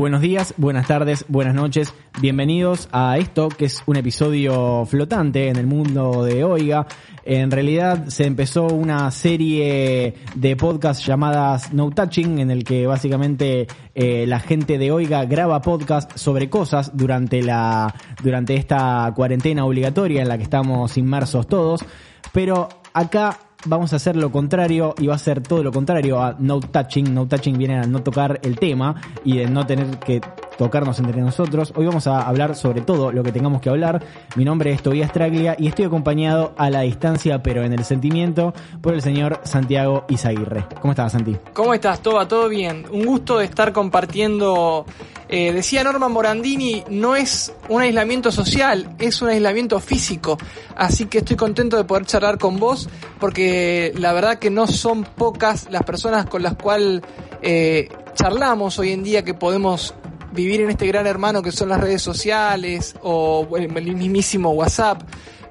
Buenos días, buenas tardes, buenas noches. Bienvenidos a esto que es un episodio flotante en el mundo de Oiga. En realidad se empezó una serie de podcasts llamadas No Touching en el que básicamente eh, la gente de Oiga graba podcast sobre cosas durante la durante esta cuarentena obligatoria en la que estamos inmersos todos, pero acá vamos a hacer lo contrario y va a ser todo lo contrario a no touching. No touching viene a no tocar el tema y de no tener que tocarnos entre nosotros. Hoy vamos a hablar sobre todo lo que tengamos que hablar. Mi nombre es Tobias Traglia y estoy acompañado a la distancia, pero en el sentimiento, por el señor Santiago Izaguirre. ¿Cómo estás, Santi? ¿Cómo estás, Toba? ¿Todo bien? Un gusto de estar compartiendo. eh, decía Norman Morandini, no es un aislamiento social, es un aislamiento físico. Así que estoy contento de poder charlar con vos, porque la verdad que no son pocas las personas con las cuales eh, charlamos hoy en día que podemos vivir en este gran hermano que son las redes sociales o el mismísimo WhatsApp.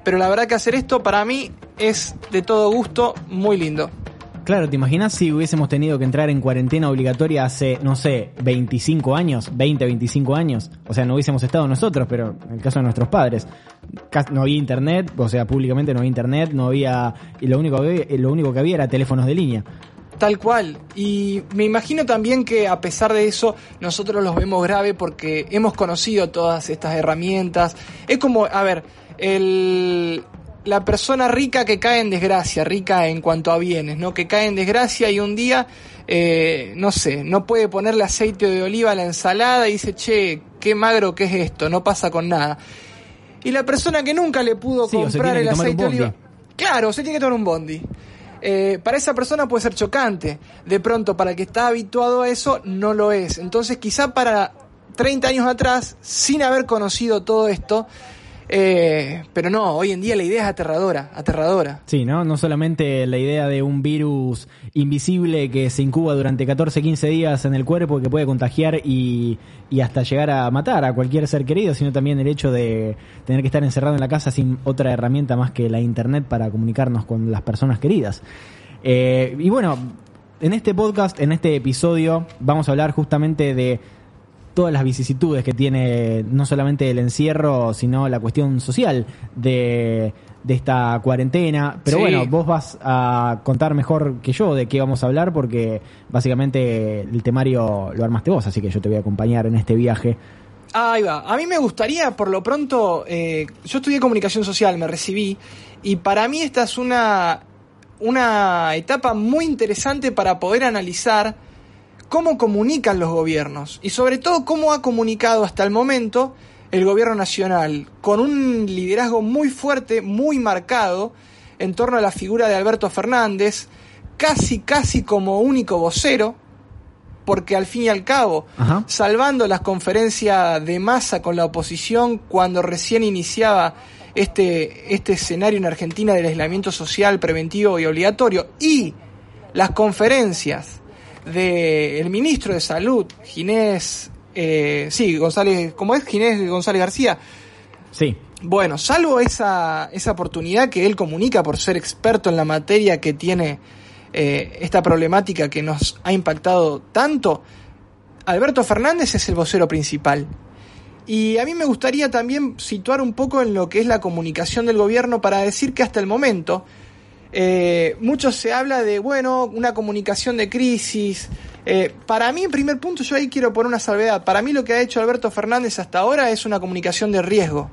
Pero la verdad que hacer esto para mí es de todo gusto muy lindo. Claro, ¿te imaginas si hubiésemos tenido que entrar en cuarentena obligatoria hace, no sé, 25 años, 20, 25 años? O sea, no hubiésemos estado nosotros, pero en el caso de nuestros padres. No había internet, o sea, públicamente no había internet, no había... Y lo único que había, lo único que había era teléfonos de línea. Tal cual. Y me imagino también que a pesar de eso, nosotros los vemos grave porque hemos conocido todas estas herramientas. Es como, a ver, el, la persona rica que cae en desgracia, rica en cuanto a bienes, ¿no? Que cae en desgracia y un día, eh, no sé, no puede ponerle aceite de oliva a la ensalada y dice, che, qué magro que es esto, no pasa con nada. Y la persona que nunca le pudo Sí, comprar el aceite de oliva. Claro, se tiene que tomar un bondi. Eh, para esa persona puede ser chocante. De pronto, para el que está habituado a eso, no lo es. Entonces, quizá para 30 años atrás, sin haber conocido todo esto, eh, pero no, hoy en día la idea es aterradora, aterradora. Sí, ¿no? No solamente la idea de un virus invisible que se incuba durante 14, 15 días en el cuerpo y que puede contagiar y, y hasta llegar a matar a cualquier ser querido, sino también el hecho de tener que estar encerrado en la casa sin otra herramienta más que la internet para comunicarnos con las personas queridas. Eh, y bueno, en este podcast, en este episodio, vamos a hablar justamente de todas las vicisitudes que tiene no solamente el encierro, sino la cuestión social de, de esta cuarentena. Pero Sí. bueno, vos vas a contar mejor que yo de qué vamos a hablar porque básicamente el temario lo armaste vos, así que yo te voy a acompañar en este viaje. Ahí va. A mí me gustaría, por lo pronto, eh, yo estudié comunicación social, me recibí, y para mí esta es una, una etapa muy interesante para poder analizar cómo comunican los gobiernos y sobre todo cómo ha comunicado hasta el momento el gobierno nacional, con un liderazgo muy fuerte, muy marcado en torno a la figura de Alberto Fernández, casi, casi como único vocero, porque al fin y al cabo, Ajá. salvando las conferencias de masa con la oposición cuando recién iniciaba este, este escenario en Argentina del aislamiento social preventivo y obligatorio, y las conferencias del ministro de Salud, Ginés, eh, sí, González, ¿cómo es? Ginés González García. Sí, Bueno, salvo esa, esa oportunidad que él comunica por ser experto en la materia que tiene eh, esta problemática que nos ha impactado tanto, Alberto Fernández es el vocero principal. Y a mí me gustaría también situar un poco en lo que es la comunicación del gobierno para decir que hasta el momento eh, mucho se habla de, bueno, una comunicación de crisis. Eh, para mí, en primer punto, yo ahí quiero poner una salvedad. Para mí lo que ha hecho Alberto Fernández hasta ahora es una comunicación de riesgo,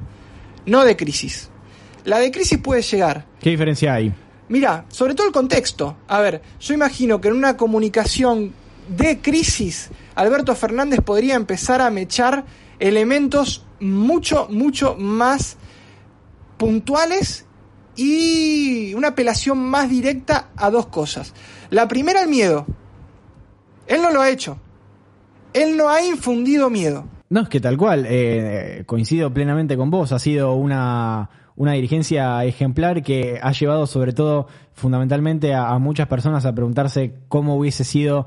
no de crisis. La de crisis puede llegar, ¿qué diferencia hay? Mira, sobre todo el contexto. A ver, yo imagino que en una comunicación de crisis, Alberto Fernández podría empezar a mechar elementos mucho, mucho más puntuales y una apelación más directa a dos cosas. La primera, el miedo. Él no lo ha hecho. Él no ha infundido miedo. No, es que tal cual, eh, coincido plenamente con vos, ha sido una, una dirigencia ejemplar que ha llevado sobre todo fundamentalmente a, a muchas personas a preguntarse cómo hubiese sido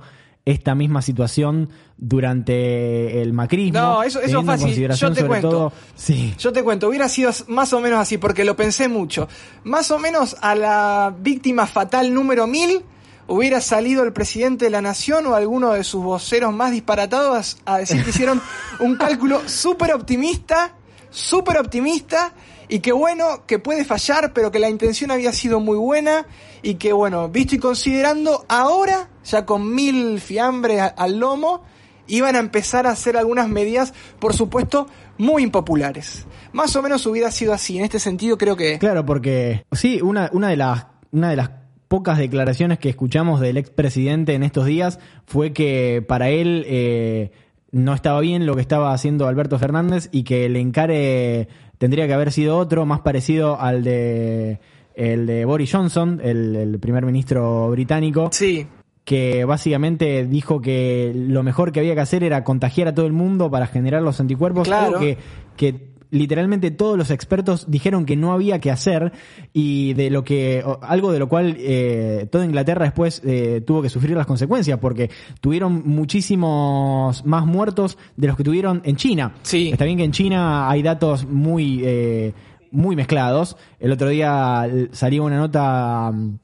esta misma situación durante el macrismo. No, eso- eso fácil. Yo te cuento. todo- sí. Yo te cuento, hubiera sido más o menos así, porque lo pensé mucho. Más o menos a la víctima fatal número 1000 hubiera salido el presidente de la nación o alguno de sus voceros más disparatados a decir que hicieron un cálculo súper optimista, súper optimista, y que bueno, que puede fallar, pero que la intención había sido muy buena, y que bueno, visto y considerando, ahora, ya con mil fiambres al lomo, iban a empezar a hacer algunas medidas, por supuesto, muy impopulares. Más o menos hubiera sido así. En este sentido, creo que. Claro, porque sí, una, una de las una de las pocas declaraciones que escuchamos del expresidente en estos días fue que para él eh, no estaba bien lo que estaba haciendo Alberto Fernández y que el encare tendría que haber sido otro, más parecido al de el de Boris Johnson, el, el primer ministro británico, Sí, que básicamente dijo que lo mejor que había que hacer era contagiar a todo el mundo para generar los anticuerpos, Claro. algo que, que literalmente todos los expertos dijeron que no había que hacer y de lo que algo de lo cual eh, toda Inglaterra después eh, tuvo que sufrir las consecuencias porque tuvieron muchísimos más muertos de los que tuvieron en China. Sí. Está bien que en China hay datos muy eh, muy mezclados. El otro día salió una nota mm,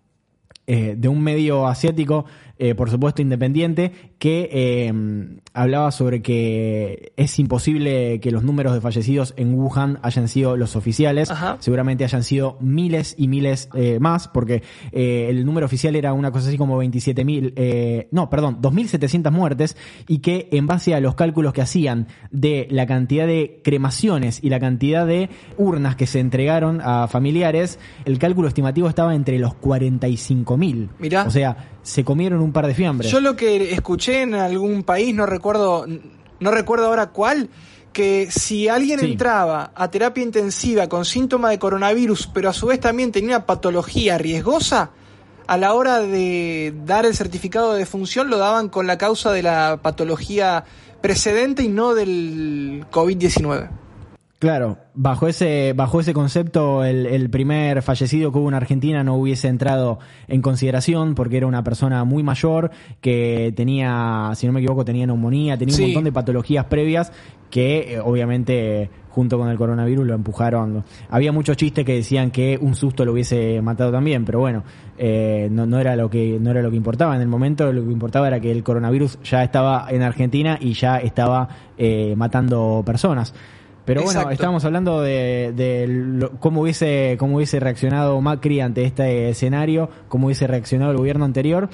eh, de un medio asiático, eh, por supuesto independiente, que eh, hablaba sobre que es imposible que los números de fallecidos en Wuhan hayan sido los oficiales. Ajá. Seguramente hayan sido miles y miles eh, más, porque el número oficial era una cosa así como 27.000, eh, no, perdón, 2.700 muertes, y que en base a los cálculos que hacían de la cantidad de cremaciones y la cantidad de urnas que se entregaron a familiares, el cálculo estimativo estaba entre los 45.000. Mirá. O sea, se comieron un par de fiambres. yo lo que escuché en algún país, no recuerdo, no recuerdo ahora cuál, que si alguien Sí. entraba a terapia intensiva con síntoma de coronavirus, pero a su vez también tenía una patología riesgosa, a la hora de dar el certificado de defunción lo daban con la causa de la patología precedente y no del COVID-19. Claro, bajo ese, bajo ese concepto, el, el primer fallecido que hubo en Argentina no hubiese entrado en consideración porque era una persona muy mayor que tenía, si no me equivoco, tenía neumonía, tenía Sí. un montón de patologías previas que eh, obviamente junto con el coronavirus lo empujaron. Había muchos chistes que decían que un susto lo hubiese matado también, pero bueno, eh, no, no era lo que no era lo que importaba en el momento. Lo que importaba era que el coronavirus ya estaba en Argentina y ya estaba eh, matando personas. Pero bueno, Exacto. estábamos hablando de, de lo- cómo hubiese cómo hubiese reaccionado Macri ante este escenario, cómo hubiese reaccionado el gobierno anterior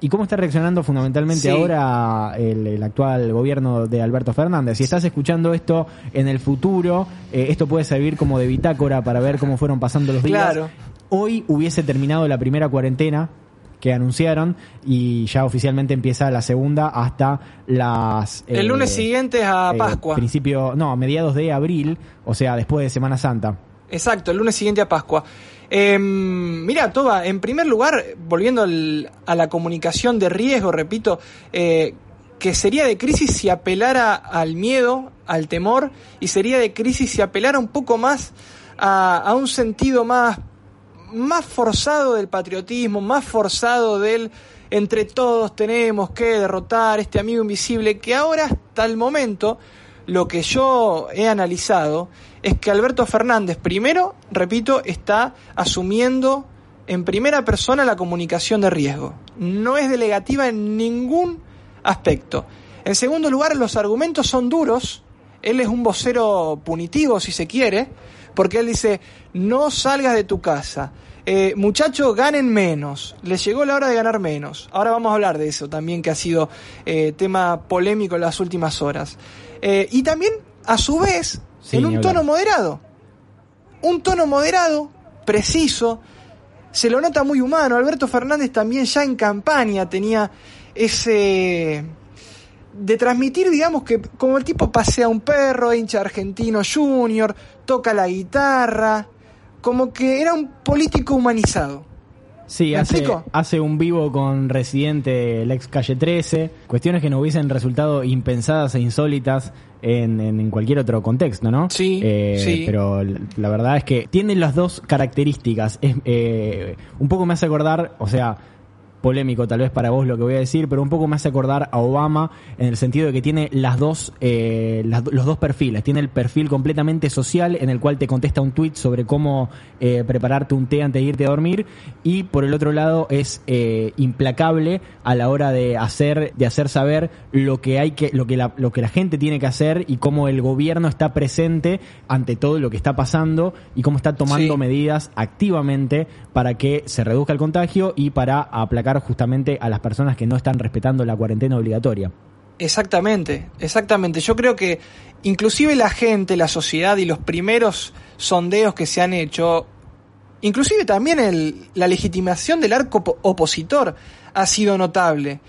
y cómo está reaccionando fundamentalmente Sí. ahora el, el actual gobierno de Alberto Fernández. Si estás escuchando esto en el futuro, eh, esto puede servir como de bitácora para ver cómo fueron pasando los días. Claro. Hoy hubiese terminado la primera cuarentena que anunciaron y ya oficialmente empieza la segunda hasta las El eh, lunes siguiente a eh, Pascua. principio, no, a mediados de abril, o sea, después de Semana Santa. Exacto, el lunes siguiente a Pascua. Eh, mira, Toba, en primer lugar, volviendo al- a la comunicación de riesgo, repito, eh, que sería de crisis si apelara al miedo, al temor, y sería de crisis si apelara un poco más a, a un sentido más, más forzado del patriotismo, más forzado del entre todos tenemos que derrotar este amigo invisible, que ahora hasta el momento lo que yo he analizado es que Alberto Fernández, primero, repito, está asumiendo en primera persona la comunicación de riesgo. No es delegativa en ningún aspecto. En segundo lugar, los argumentos son duros. Él es un vocero punitivo, si se quiere, porque él dice, no salgas de tu casa. Eh, muchachos, ganen menos. Les llegó la hora de ganar menos. Ahora vamos a hablar de eso también, que ha sido eh, tema polémico en las últimas horas. Eh, y también, a su vez, Sí, en un tono moderado. Un tono moderado, preciso, se lo nota muy humano. Alberto Fernández también ya en campaña tenía ese de transmitir, digamos, que como el tipo pasea un perro, hincha argentino junior, toca la guitarra, como que era un político humanizado. Sí, ¿Me hace, explico? hace un vivo con Residente, el ex Calle 13, cuestiones que no hubiesen resultado impensadas e insólitas en, en- cualquier otro contexto, ¿no? Sí, Eh, sí. Pero la verdad es que tienen las dos características. Es, eh, un poco me hace acordar, o sea, polémico tal vez para vos lo que voy a decir, pero un poco me hace acordar a Obama en el sentido de que tiene las dos, eh, las- los dos perfiles. Tiene el perfil completamente social en el cual te contesta un tweet sobre cómo eh, prepararte un té antes de irte a dormir y por el otro lado es eh, implacable a la hora de hacer, de hacer saber lo que hay que, lo que la, lo que la gente tiene que hacer y cómo el gobierno está presente ante todo lo que está pasando y cómo está tomando Sí. medidas activamente para que se reduzca el contagio y para aplacar justamente a las personas que no están respetando la cuarentena obligatoria. Exactamente, exactamente. Yo creo que inclusive la gente, la sociedad y los primeros sondeos que se han hecho, inclusive también el- la legitimación del arco po- opositor ha sido notable.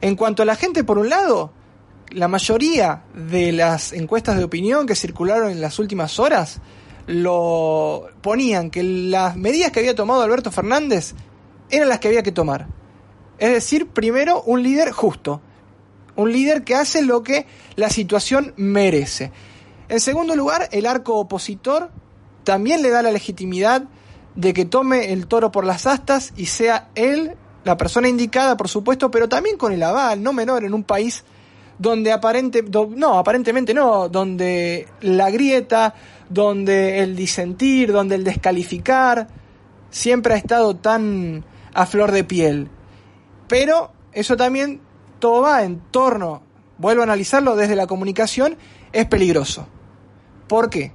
En cuanto a la gente, por un lado, la mayoría de las encuestas de opinión que circularon en las últimas horas lo ponían que las medidas que había tomado Alberto Fernández eran las que había que tomar. Es decir, primero, un líder justo. Un líder que hace lo que la situación merece. En segundo lugar, el arco opositor también le da la legitimidad de que tome el toro por las astas y sea él la persona indicada, por supuesto, pero también con el aval, no menor, en un país donde aparente, no, aparentemente no, donde la grieta, donde el disentir, donde el descalificar, siempre ha estado tan a flor de piel. Pero eso también todo va en torno, vuelvo a analizarlo desde la comunicación, es peligroso. ¿Por qué?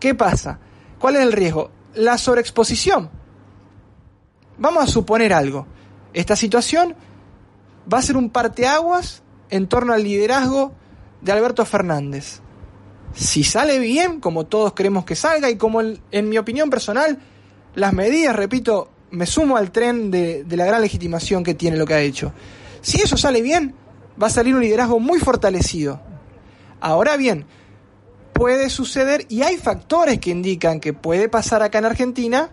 ¿Qué pasa? ¿Cuál es el riesgo? La sobreexposición. Vamos a suponer algo. Esta situación va a ser un parteaguas en torno al liderazgo de Alberto Fernández. Si sale bien, como todos queremos que salga, y como en, en mi opinión personal, las medidas, repito, me sumo al tren de, de la gran legitimación que tiene lo que ha hecho. Si eso sale bien, va a salir un liderazgo muy fortalecido. Ahora bien, puede suceder, y hay factores que indican que puede pasar acá en Argentina,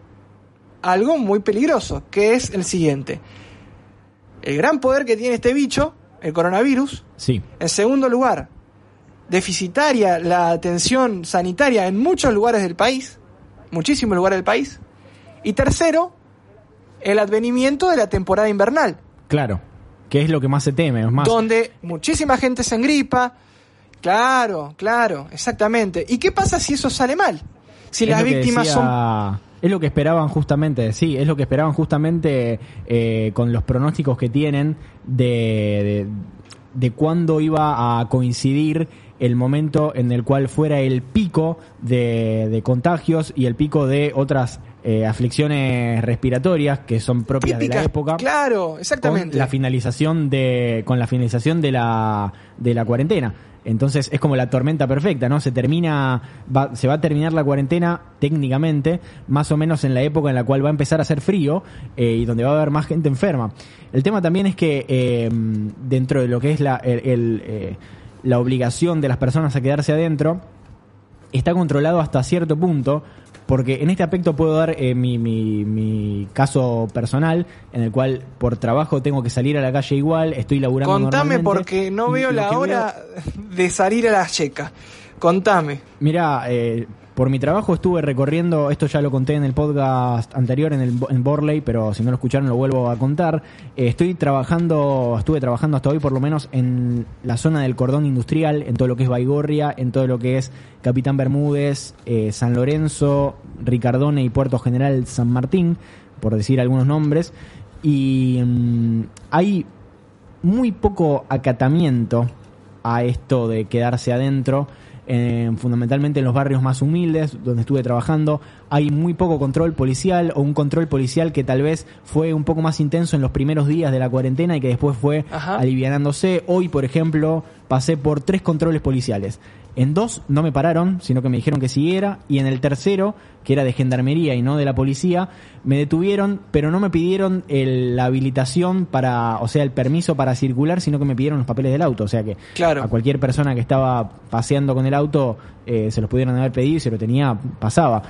algo muy peligroso, que es el siguiente. El gran poder que tiene este bicho, el coronavirus, Sí, en segundo lugar, deficitaria la atención sanitaria en muchos lugares del país, muchísimos lugares del país. Y tercero, el advenimiento de la temporada invernal, claro. Que es lo que más se teme, es más. donde muchísima gente se engripa. Claro, claro, exactamente. ¿Y qué pasa si eso sale mal? Si Es las víctimas decía- son... Es lo que esperaban justamente, sí, es lo que esperaban justamente eh, con los pronósticos que tienen de, de, de cuándo iba a coincidir el momento en el cual fuera el pico de, de contagios y el pico de otras eh, aflicciones respiratorias que son propias de la época Claro, exactamente. con la finalización de con la finalización de la de la cuarentena. Entonces es como la tormenta perfecta no se termina va- se va a terminar la cuarentena técnicamente más o menos en la época en la cual va a empezar a hacer frío eh, y donde va a haber más gente enferma. El tema también es que eh, dentro de lo que es la el- el, eh, la obligación de las personas a quedarse adentro está controlado hasta cierto punto, porque en este aspecto puedo dar eh, mi, mi, mi caso personal, en el cual por trabajo tengo que salir a la calle igual, estoy laburando Contame porque no veo la hora de salir a la checa. Contame. Mira, eh, por mi trabajo estuve recorriendo, esto ya lo conté en el podcast anterior, en el en Borley, pero si no lo escucharon lo vuelvo a contar. Eh, estoy trabajando, estuve trabajando hasta hoy por lo menos en la zona del cordón industrial, en todo lo que es Baigorria, en todo lo que es Capitán Bermúdez, eh, San Lorenzo, Ricardone y Puerto General San Martín, por decir algunos nombres. Y mm, hay muy poco acatamiento a esto de quedarse adentro, eh, fundamentalmente en los barrios más humildes donde estuve trabajando, hay muy poco control policial o un control policial que tal vez fue un poco más intenso en los primeros días de la cuarentena y que después fue Ajá. alivianándose. Hoy, por ejemplo, pasé por tres controles policiales. En dos no me pararon, sino que me dijeron que siguiera, y en el tercero, que era de gendarmería y no de la policía, me detuvieron, pero no me pidieron el- la habilitación para, o sea, el permiso para circular, sino que me pidieron los papeles del auto. O sea que Claro. a cualquier persona que estaba paseando con el auto eh, se los pudieron haber pedido y se lo tenía, pasaba.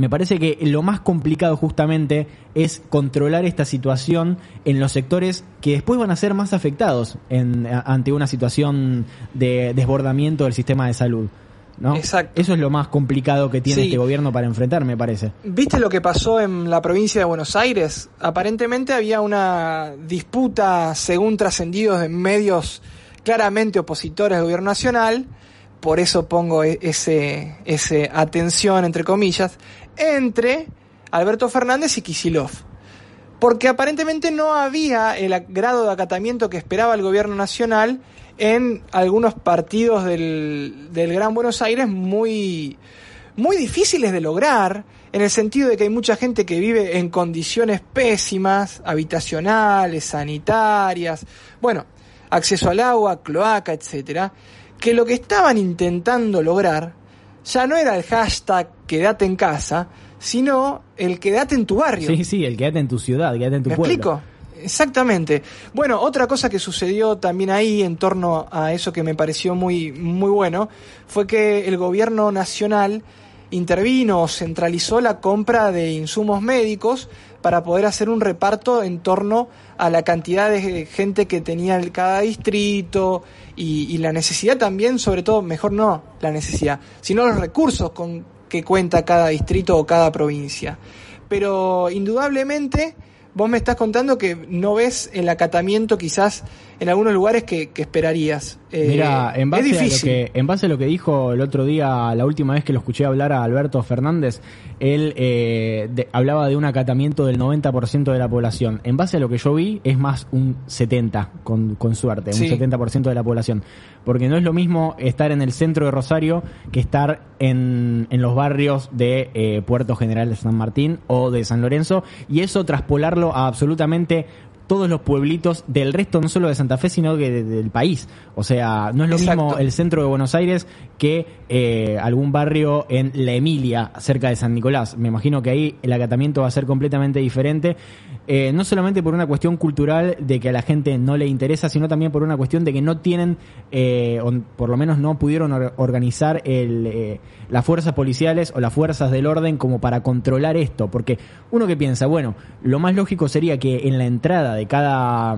Me parece que lo más complicado justamente es controlar esta situación en los sectores que después van a ser más afectados en, ante una situación de desbordamiento del sistema de salud. ¿no? Exacto. Eso es lo más complicado que tiene Sí. este gobierno para enfrentar, me parece. ¿Viste lo que pasó en la provincia de Buenos Aires? Aparentemente había una disputa, según trascendidos de medios claramente opositores al gobierno nacional, por eso pongo e- ese, ese atención, entre comillas, entre Alberto Fernández y Kisilov. Porque aparentemente no había el grado de acatamiento que esperaba el gobierno nacional en algunos partidos del, del Gran Buenos Aires muy, muy difíciles de lograr, en el sentido de que hay mucha gente que vive en condiciones pésimas, habitacionales, sanitarias, bueno, acceso al agua, cloaca, etcétera, que lo que estaban intentando lograr ya no era el hashtag quédate en casa, sino el quédate en tu barrio. Sí, sí, el quédate en tu ciudad, quédate en tu ¿Me pueblo. explico? Exactamente. Bueno, otra cosa que sucedió también ahí en torno a eso que me pareció muy, muy bueno fue que el gobierno nacional intervino o centralizó la compra de insumos médicos para poder hacer un reparto en torno a la cantidad de gente que tenía cada distrito y, y la necesidad también, sobre todo, mejor no la necesidad, sino los recursos con que cuenta cada distrito o cada provincia. Pero indudablemente vos me estás contando que no ves el acatamiento quizás en algunos lugares que, que esperarías. Eh, Mira, en base, es a lo difícil. que, en base a lo que dijo el otro día, la última vez que lo escuché hablar a Alberto Fernández, él eh, de- hablaba de un acatamiento del 90% de la población. En base a lo que yo vi, es más un 70%, con, con suerte, Sí. un 70% de la población. Porque no es lo mismo estar en el centro de Rosario que estar en, en los barrios de eh, Puerto General de San Martín o de San Lorenzo, y eso traspolarlo a absolutamente todos los pueblitos del resto, no solo de Santa Fe, sino que de- del país. O sea, no es lo Exacto. mismo el centro de Buenos Aires que eh, algún barrio en La Emilia, cerca de San Nicolás. Me imagino que ahí el acatamiento va a ser completamente diferente, eh, no solamente por una cuestión cultural de que a la gente no le interesa, sino también por una cuestión de que no tienen, eh, o por lo menos no pudieron or- organizar el, eh, las fuerzas policiales o las fuerzas del orden como para controlar esto. Porque uno que piensa, bueno, lo más lógico sería que en la entrada de cada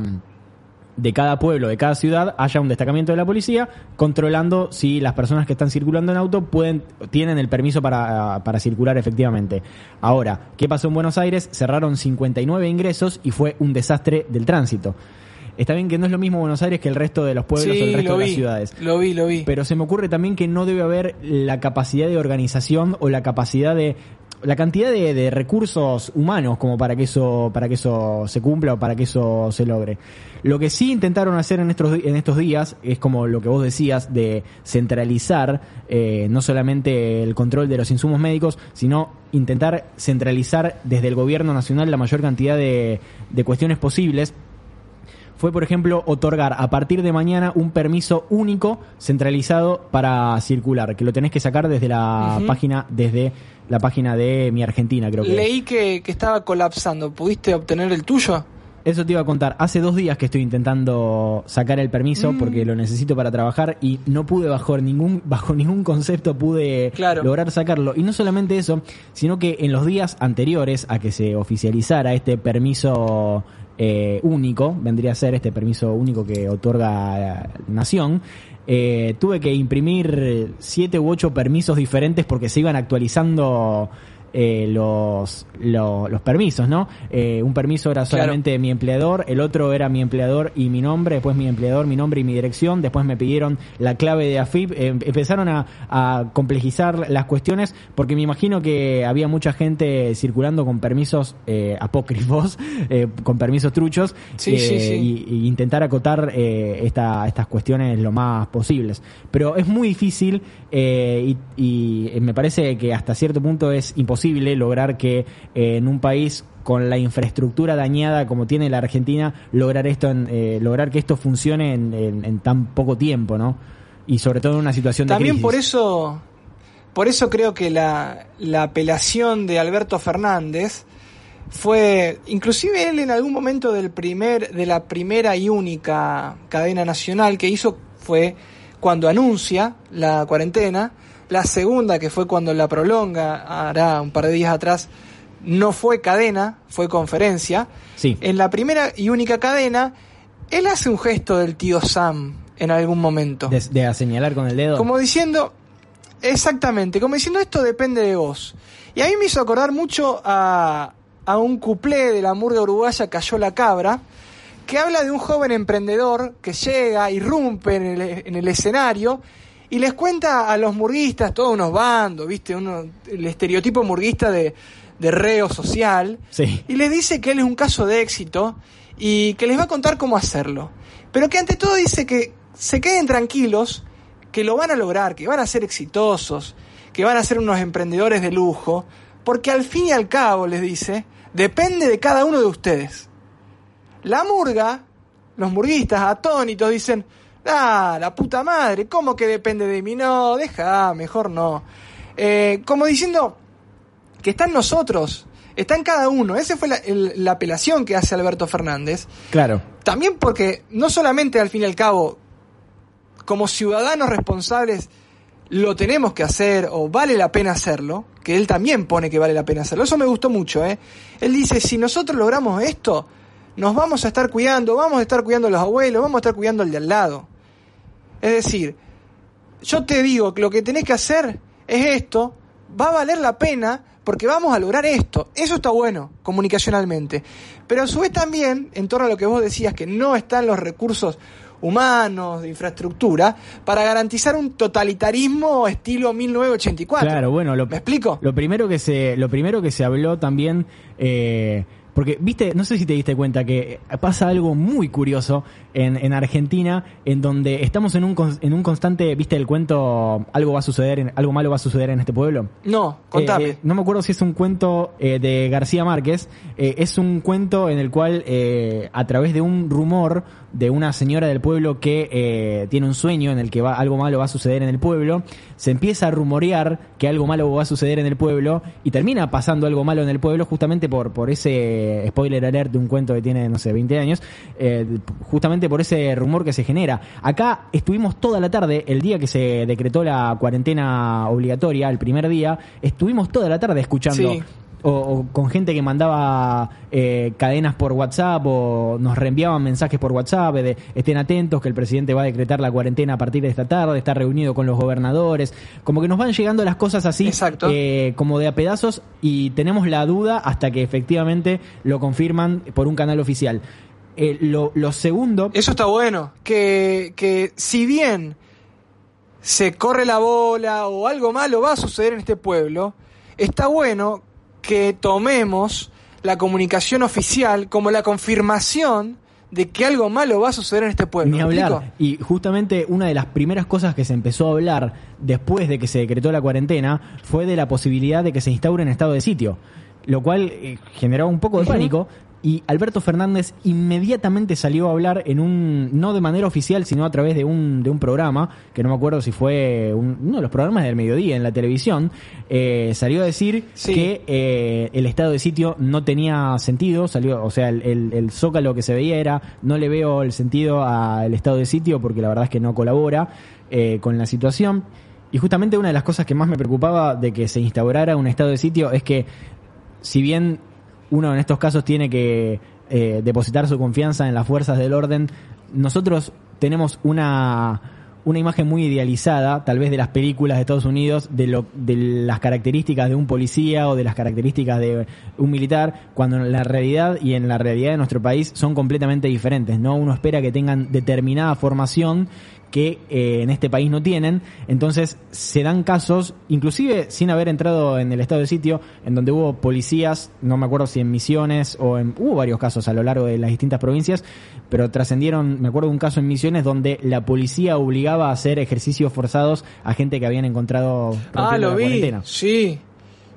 de cada pueblo, de cada ciudad, haya un destacamento de la policía controlando si las personas que están circulando en auto pueden, tienen el permiso para, para circular efectivamente. Ahora, ¿qué pasó en Buenos Aires? Cerraron 59 ingresos y fue un desastre del tránsito. Está bien que no es lo mismo Buenos Aires que el resto de los pueblos o el resto de las ciudades. lo vi, lo vi. Pero se me ocurre también que no debe haber la capacidad de organización o la capacidad de la cantidad de, de recursos humanos como para que eso para que eso se cumpla o para que eso se logre. Lo que sí intentaron hacer en estos en estos días es como lo que vos decías de centralizar eh, no solamente el control de los insumos médicos, sino intentar centralizar desde el gobierno nacional la mayor cantidad de, de cuestiones posibles fue, por ejemplo, otorgar a partir de mañana un permiso único centralizado para circular, que lo tenés que sacar desde la página, desde la página de Mi Argentina, creo que. Leí que, que estaba colapsando. ¿Pudiste obtener el tuyo? Eso te iba a contar. Hace dos días que estoy intentando sacar el permiso Mm. porque lo necesito para trabajar y no pude bajo ningún, bajo ningún concepto pude Claro. lograr sacarlo. Y no solamente eso, sino que en los días anteriores a que se oficializara este permiso eh, único, vendría a ser este permiso único que otorga la Nación, eh, tuve que imprimir siete u ocho permisos diferentes porque se iban actualizando eh, los, lo- los permisos, ¿no? Eh, un permiso era Claro. solamente mi empleador, el otro era mi empleador y mi nombre, después mi empleador, mi nombre y mi dirección, después me pidieron la clave de AFIP, eh, empezaron a, a complejizar las cuestiones porque me imagino que había mucha gente circulando con permisos apócrifos, con permisos truchos, Sí, sí, sí. y, y intentar acotar esta, estas cuestiones lo más posibles. Pero es muy difícil y, y me parece que hasta cierto punto es imposible lograr que eh, en un país con la infraestructura dañada como tiene la Argentina lograr esto en, eh, lograr que esto funcione en, en- en tan poco tiempo, ¿no? Y sobre todo en una situación de También crisis. por eso, por eso creo que la, la apelación de Alberto Fernández fue, inclusive él en algún momento del primer, de la primera y única cadena nacional que hizo fue cuando anuncia la cuarentena, la segunda que fue cuando la prolonga, hará un par de días atrás, no fue cadena, fue conferencia. Sí. En la primera y única cadena, él hace un gesto del tío Sam en algún momento. de, de a señalar con el dedo. Como diciendo, Exactamente, como diciendo esto depende de vos. Y a mí me hizo acordar mucho a, a un cuplé de la murga uruguaya Cayó la Cabra, que habla de un joven emprendedor que llega, irrumpe en el, en el escenario y les cuenta a los murguistas, todos unos bandos, ¿viste? Uno, el estereotipo murguista de, de reo social, Sí. y les dice que él es un caso de éxito y que les va a contar cómo hacerlo. Pero que ante todo dice que se queden tranquilos, que lo van a lograr, que van a ser exitosos, que van a ser unos emprendedores de lujo, porque al fin y al cabo, les dice, depende de cada uno de ustedes. La murga, los murguistas atónitos dicen, ah, la puta madre, ¿cómo que depende de mí? No, deja, mejor no. Eh, como diciendo que está en nosotros, está en cada uno. Esa fue la, el- la apelación que hace Alberto Fernández. Claro. También porque no solamente al fin y al cabo, como ciudadanos responsables, lo tenemos que hacer o vale la pena hacerlo, que él también pone que vale la pena hacerlo. Eso me gustó mucho, ¿eh? Él dice, si nosotros logramos esto, nos vamos a estar cuidando, vamos a estar cuidando a los abuelos, vamos a estar cuidando al de al lado. Es decir, yo te digo que lo que tenés que hacer es esto, va a valer la pena porque vamos a lograr esto. Eso está bueno, comunicacionalmente. Pero a su vez también, en torno a lo que vos decías, que no están los recursos humanos, de infraestructura, para garantizar un totalitarismo estilo 1984. Claro, bueno, lo, ¿Me explico? Lo primero que se, lo primero que se habló también, eh, porque viste, no sé si te diste cuenta que pasa algo muy curioso en, en Argentina, en donde estamos en un, en un constante, viste el cuento, algo va a suceder, en- algo malo va a suceder en este pueblo. No, contame. Eh, eh, no me acuerdo si es un cuento eh, de García Márquez. eh, es un cuento en el cual, eh, a través de un rumor de una señora del pueblo que eh, tiene un sueño en el que va, algo malo va a suceder en el pueblo, se empieza a rumorear que algo malo va a suceder en el pueblo y termina pasando algo malo en el pueblo justamente por, por ese spoiler alert de un cuento que tiene, no sé, 20 años, eh, justamente por ese rumor que se genera. Acá estuvimos toda la tarde, el día que se decretó la cuarentena obligatoria, el primer día, estuvimos toda la tarde escuchando. O, o con gente que mandaba eh, cadenas por WhatsApp o nos reenviaban mensajes por WhatsApp de estén atentos que el presidente va a decretar la cuarentena a partir de esta tarde, está reunido con los gobernadores, como que nos van llegando las cosas así, Exacto. eh, como de a pedazos y tenemos la duda hasta que efectivamente lo confirman por un canal oficial. Eh, lo, lo segundo, Eso está bueno. Que, que si bien se corre la bola o algo malo va a suceder en este pueblo, está bueno que tomemos la comunicación oficial como la confirmación de que algo malo va a suceder en este pueblo. Ni ¿Me hablar. Y justamente una de las primeras cosas que se empezó a hablar después de que se decretó la cuarentena fue de la posibilidad de que se instaure un estado de sitio, lo cual eh, generó un poco de pánico. Y Alberto Fernández inmediatamente salió a hablar en un, no de manera oficial, sino a través de un, de un programa, que no me acuerdo si fue un- uno de los programas del mediodía en la televisión, eh, salió a decir Sí. que eh, el estado de sitio no tenía sentido, salió, o sea, el, el- el zócalo que se veía era, no le veo el sentido al estado de sitio porque la verdad es que no colabora eh, con la situación. Y justamente una de las cosas que más me preocupaba de que se instaurara un estado de sitio es que, si bien uno en estos casos tiene que eh, depositar su confianza en las fuerzas del orden, nosotros tenemos una, una imagen muy idealizada, tal vez de las películas de Estados Unidos, de, lo, de las características de un policía o de las características de un militar, cuando en la realidad y en la realidad de nuestro país son completamente diferentes, ¿no? Uno espera que tengan determinada formación que eh, en este país no tienen. Entonces se dan casos, inclusive sin haber entrado en el estado de sitio, en donde hubo policías, no me acuerdo si en Misiones o en... Hubo varios casos a lo largo de las distintas provincias, pero trascendieron, me acuerdo de un caso en Misiones donde la policía obligaba a hacer ejercicios forzados a gente que habían encontrado Ah, lo la vi. cuarentena. Sí.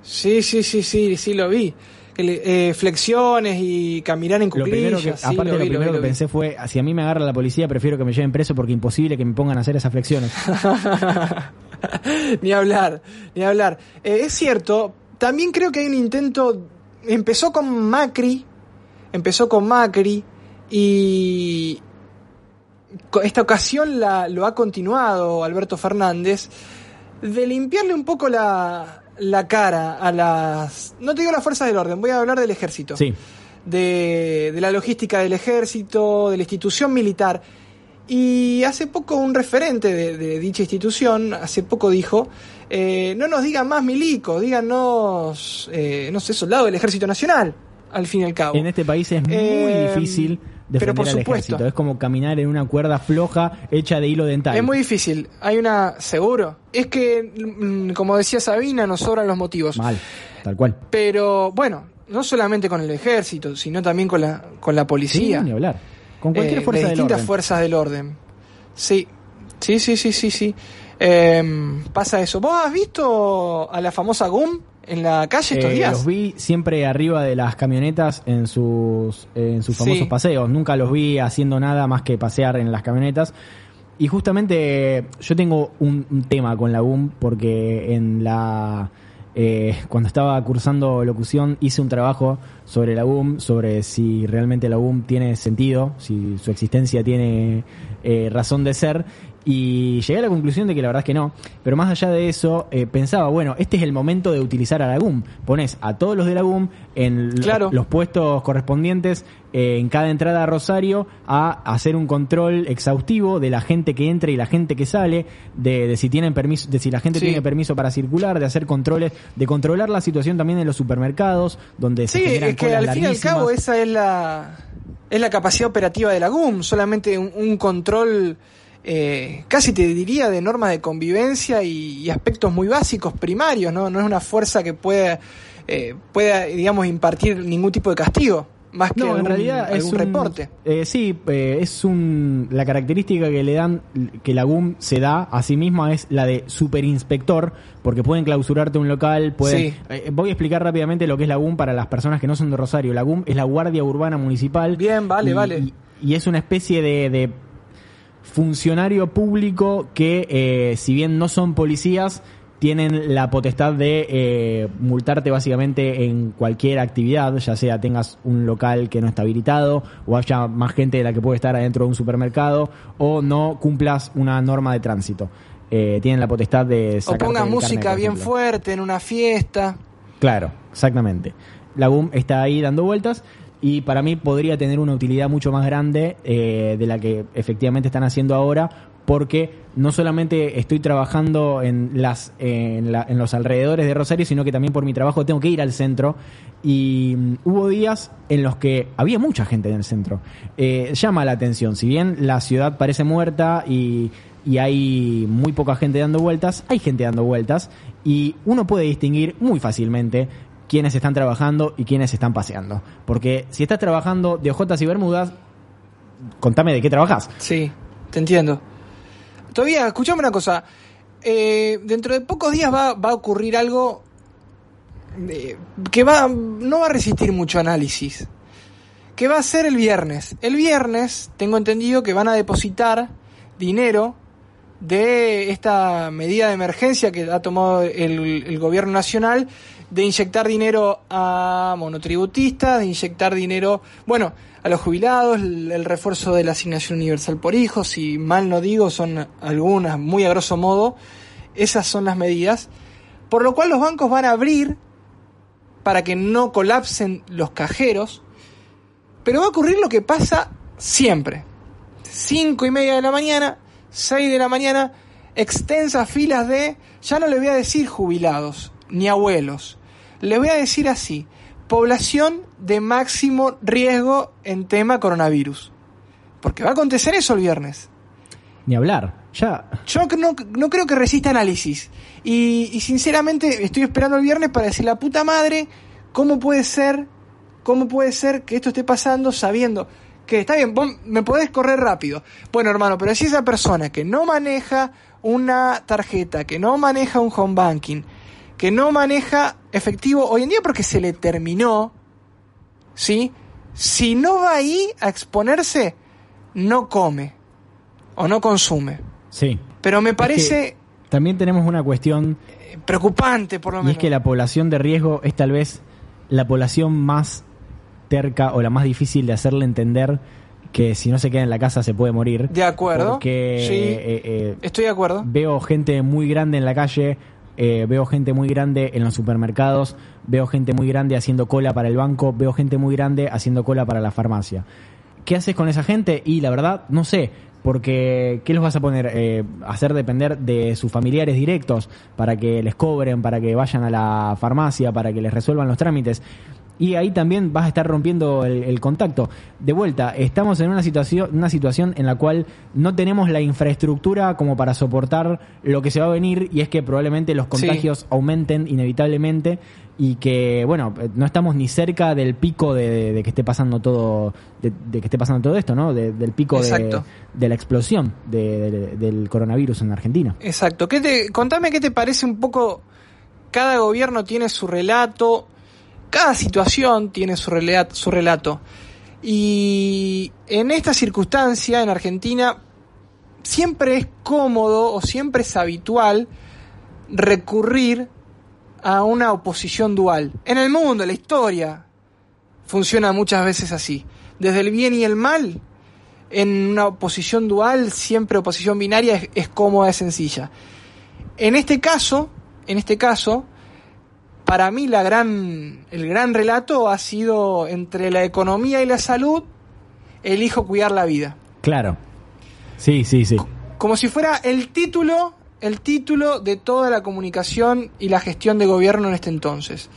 Sí, sí, sí, sí, sí, lo vi. Que eh, flexiones y caminar en que, cuclillas. sí, aparte lo primero vi, que vi. pensé fue, si a mí me agarra la policía, prefiero que me lleven preso porque imposible que me pongan a hacer esas flexiones. ni hablar, ni hablar. Eh, es cierto, también creo que hay un intento, empezó con Macri, empezó con Macri y esta ocasión la, lo ha continuado Alberto Fernández, de limpiarle un poco la, la cara a las, no te digo las fuerzas del orden, voy a hablar del ejército Sí. de, de la logística del ejército, de la institución militar. Y hace poco un referente de, de dicha institución, hace poco dijo, eh, no nos digan más milicos, díganos, eh, no sé, soldados del Ejército Nacional, al fin y al cabo. En este país es muy Eh, difícil defender pero por al supuesto. ejército. Es como caminar en una cuerda floja hecha de hilo dental. Es muy difícil, hay una, seguro. Es que, mm, como decía Sabina, nos sobran los motivos. Mal, tal cual. Pero bueno, no solamente con el ejército, sino también con la, con la policía. Sí, ni hablar. Con cualquier Eh, fuerza de del distintas orden. fuerzas del orden. Sí, sí, sí, sí, sí, sí. Eh, pasa eso. ¿Vos has visto a la famosa GUM en la calle estos Eh, días? los vi siempre arriba de las camionetas en sus, en sus famosos Sí. paseos. Nunca los vi haciendo nada más que pasear en las camionetas. Y justamente yo tengo un, un tema con la BUM porque en la eh, cuando estaba cursando locución hice un trabajo sobre la BUM, sobre si realmente la BUM tiene sentido, si su existencia tiene eh, razón de ser. Y llegué a la conclusión de que la verdad es que no. Pero más allá de eso, eh, pensaba, bueno, este es el momento de utilizar a la GUM. Pones a todos los de la GUM en Claro. los puestos correspondientes eh, en cada entrada a Rosario a hacer un control exhaustivo de la gente que entra y la gente que sale, de, de si tienen permiso, de si la gente Sí. tiene permiso para circular, de hacer controles, de controlar la situación también en los supermercados, donde se Sí, generan es que al fin y al cabo esa es la, es la capacidad operativa de la GUM, solamente un, un control, eh, casi te diría, de normas de convivencia y, y aspectos muy básicos, primarios, ¿no? No es una fuerza que pueda, eh, pueda digamos, impartir ningún tipo de castigo, más que No, algún, en realidad es un reporte. eh, sí, eh, es un la característica que le dan que la GUM se da a sí misma es la de superinspector, porque pueden clausurarte un local, pueden Sí. eh, voy a explicar rápidamente lo que es la GUM para las personas que no son de Rosario. La GUM es la Guardia Urbana Municipal. Bien, vale, y, vale. Y, y es una especie de, de funcionario público que, eh, si bien no son policías, tienen la potestad de eh, multarte básicamente en cualquier actividad, ya sea tengas un local que no está habilitado o haya más gente de la que puede estar adentro de un supermercado o no cumplas una norma de tránsito. Eh, tienen la potestad de O pongas música bien fuerte en una fiesta. Claro, exactamente. La boom está ahí dando vueltas y para mí podría tener una utilidad mucho más grande eh, de la que efectivamente están haciendo ahora porque no solamente estoy trabajando en las en, la- en los alrededores de Rosario, sino que también por mi trabajo tengo que ir al centro y mm, hubo días en los que había mucha gente en el centro. Eh, llama la atención, si bien la ciudad parece muerta y y hay muy poca gente dando vueltas, hay gente dando vueltas y uno puede distinguir muy fácilmente quiénes están trabajando y quiénes están paseando. Porque si estás trabajando de ojotas y bermudas, contame de qué trabajas. Sí, te entiendo. Todavía, escuchame una cosa. Eh, dentro de pocos días va, a ocurrir algo eh, que va, no va a resistir mucho análisis. Que va a ser el viernes. El viernes tengo entendido que van a depositar dinero de esta medida de emergencia que ha tomado el, el gobierno nacional de inyectar dinero a monotributistas, de inyectar dinero, bueno, a los jubilados, el, refuerzo de la asignación universal por hijos, si mal no digo, son algunas, muy a grosso modo, esas son las medidas, por lo cual los bancos van a abrir para que no colapsen los cajeros, pero va a ocurrir lo que pasa siempre. Cinco y media de la mañana, 6 de la mañana, extensas filas de, ya no le voy a decir jubilados, ni abuelos, le voy a decir así, población de máximo riesgo en tema coronavirus. Porque va a acontecer eso el viernes. Ni hablar. Ya. Yo no, no creo que resista análisis. Y, y sinceramente estoy esperando el viernes para decir la puta madre, ¿cómo puede ser? ¿Cómo puede ser que esto esté pasando sabiendo que está bien, vos me podés correr rápido? Bueno, hermano, pero si esa persona que no maneja una tarjeta, que no maneja un home banking, que no maneja efectivo hoy en día porque se le terminó, ¿sí? Si no va ahí a exponerse, no come o no consume. Sí. Pero me parece También tenemos una cuestión eh, preocupante, por lo y menos. es que la población de riesgo es tal vez la población más terca o la más difícil de hacerle entender que si no se queda en la casa se puede morir. De acuerdo. Porque Sí. eh, eh, Estoy de acuerdo. veo gente muy grande en la calle, eh, veo gente muy grande en los supermercados, veo gente muy grande haciendo cola para el banco, veo gente muy grande haciendo cola para la farmacia. ¿Qué haces con esa gente? Y la verdad, no sé, porque ¿qué los vas a poner? Eh, hacer depender de sus familiares directos para que les cobren, para que vayan a la farmacia, para que les resuelvan los trámites. Y ahí también vas a estar rompiendo el, el contacto. De vuelta, estamos en una situación, una situación en la cual no tenemos la infraestructura como para soportar lo que se va a venir y es que probablemente los Sí. contagios aumenten inevitablemente y que bueno eh, no estamos ni cerca del pico de, de- de que esté pasando todo de, de que esté pasando todo esto no De- del pico de, la explosión de- de- del coronavirus en Argentina Exacto. ¿Qué te, contame qué te parece un poco. Cada gobierno tiene su relato, cada situación tiene su relato, su relato. Y en esta circunstancia, en Argentina, siempre es cómodo o siempre es habitual recurrir a una oposición dual. En el mundo, en la historia, funciona muchas veces así. Desde el bien y el mal, en una oposición dual, siempre oposición binaria es, es cómoda, es sencilla. En este caso, en este caso, para mí la gran, el gran relato ha sido entre la economía y la salud, elijo cuidar la vida. claro sí sí sí Como si fuera el título, el título de toda la comunicación y la gestión de gobierno en este entonces.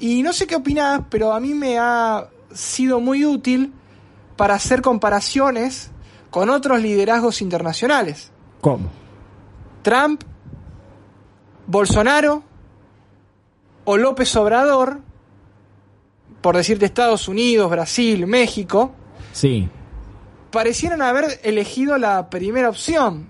Y no sé qué opinás, pero a mí me ha sido muy útil para hacer comparaciones con otros liderazgos internacionales. cómo Trump, Bolsonaro o López Obrador, por decirte Estados Unidos, Brasil, México, sí parecieran haber elegido la primera opción,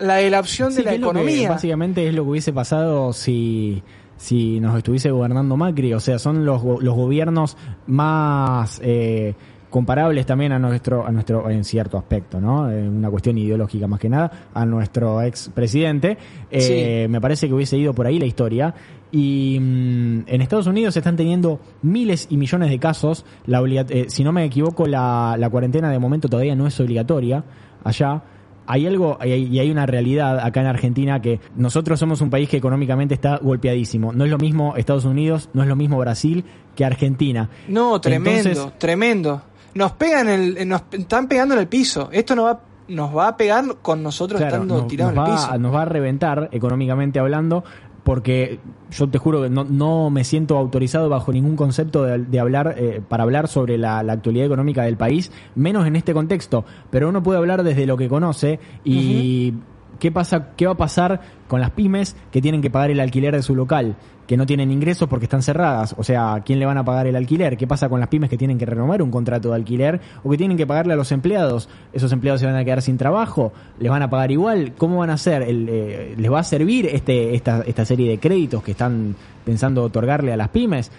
la de la opción Sí, de la economía. básicamente es lo que hubiese pasado si, si nos estuviese gobernando Macri. O sea, son los, los gobiernos más eh, comparables también a nuestro, a nuestro, en cierto aspecto, ¿no? En una cuestión ideológica más que nada, a nuestro ex presidente. Eh, Me parece que hubiese ido por ahí la historia. Y mm, en Estados Unidos se están teniendo miles y millones de casos. La eh, si no me equivoco, la, la cuarentena de momento todavía no es obligatoria allá hay algo y hay una realidad acá en Argentina que nosotros somos un país que económicamente está golpeadísimo. No es lo mismo Estados Unidos, no es lo mismo Brasil que Argentina. No, tremendo, Entonces- tremendo. Nos pegan el, nos están pegando en el piso. Esto nos va, nos va a pegar con nosotros Claro, estando nos, tirados nos en el va, piso. nos va a reventar económicamente hablando porque yo te juro que no, no me siento autorizado bajo ningún concepto de, de hablar eh, para hablar sobre la, la actualidad económica del país, menos en este contexto. Pero uno puede hablar desde lo que conoce y qué pasa, qué va a pasar con las pymes que tienen que pagar el alquiler de su local, que no tienen ingresos porque están cerradas. O sea, ¿a quién le van a pagar el alquiler? ¿Qué pasa con las pymes que tienen que renovar un contrato de alquiler o que tienen que pagarle a los empleados? ¿Esos empleados se van a quedar sin trabajo? ¿Les van a pagar igual? ¿Cómo van a hacer? Eh, ¿Les va a servir este, esta, esta serie de créditos que están pensando otorgarle a las pymes?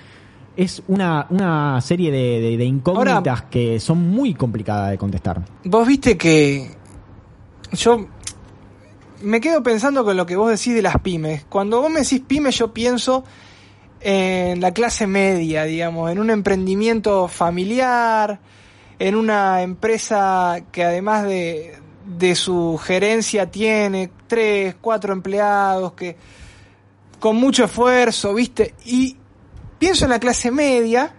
Es una, una serie de, de- de incógnitas Ahora- que son muy complicadas de contestar. Vos viste que yo me quedo pensando con lo que vos decís de las pymes. Cuando vos me decís pymes, yo pienso en la clase media, digamos, en un emprendimiento familiar, en una empresa que además de, de su gerencia tiene tres, cuatro empleados, que con mucho esfuerzo, ¿viste? Y pienso en la clase media.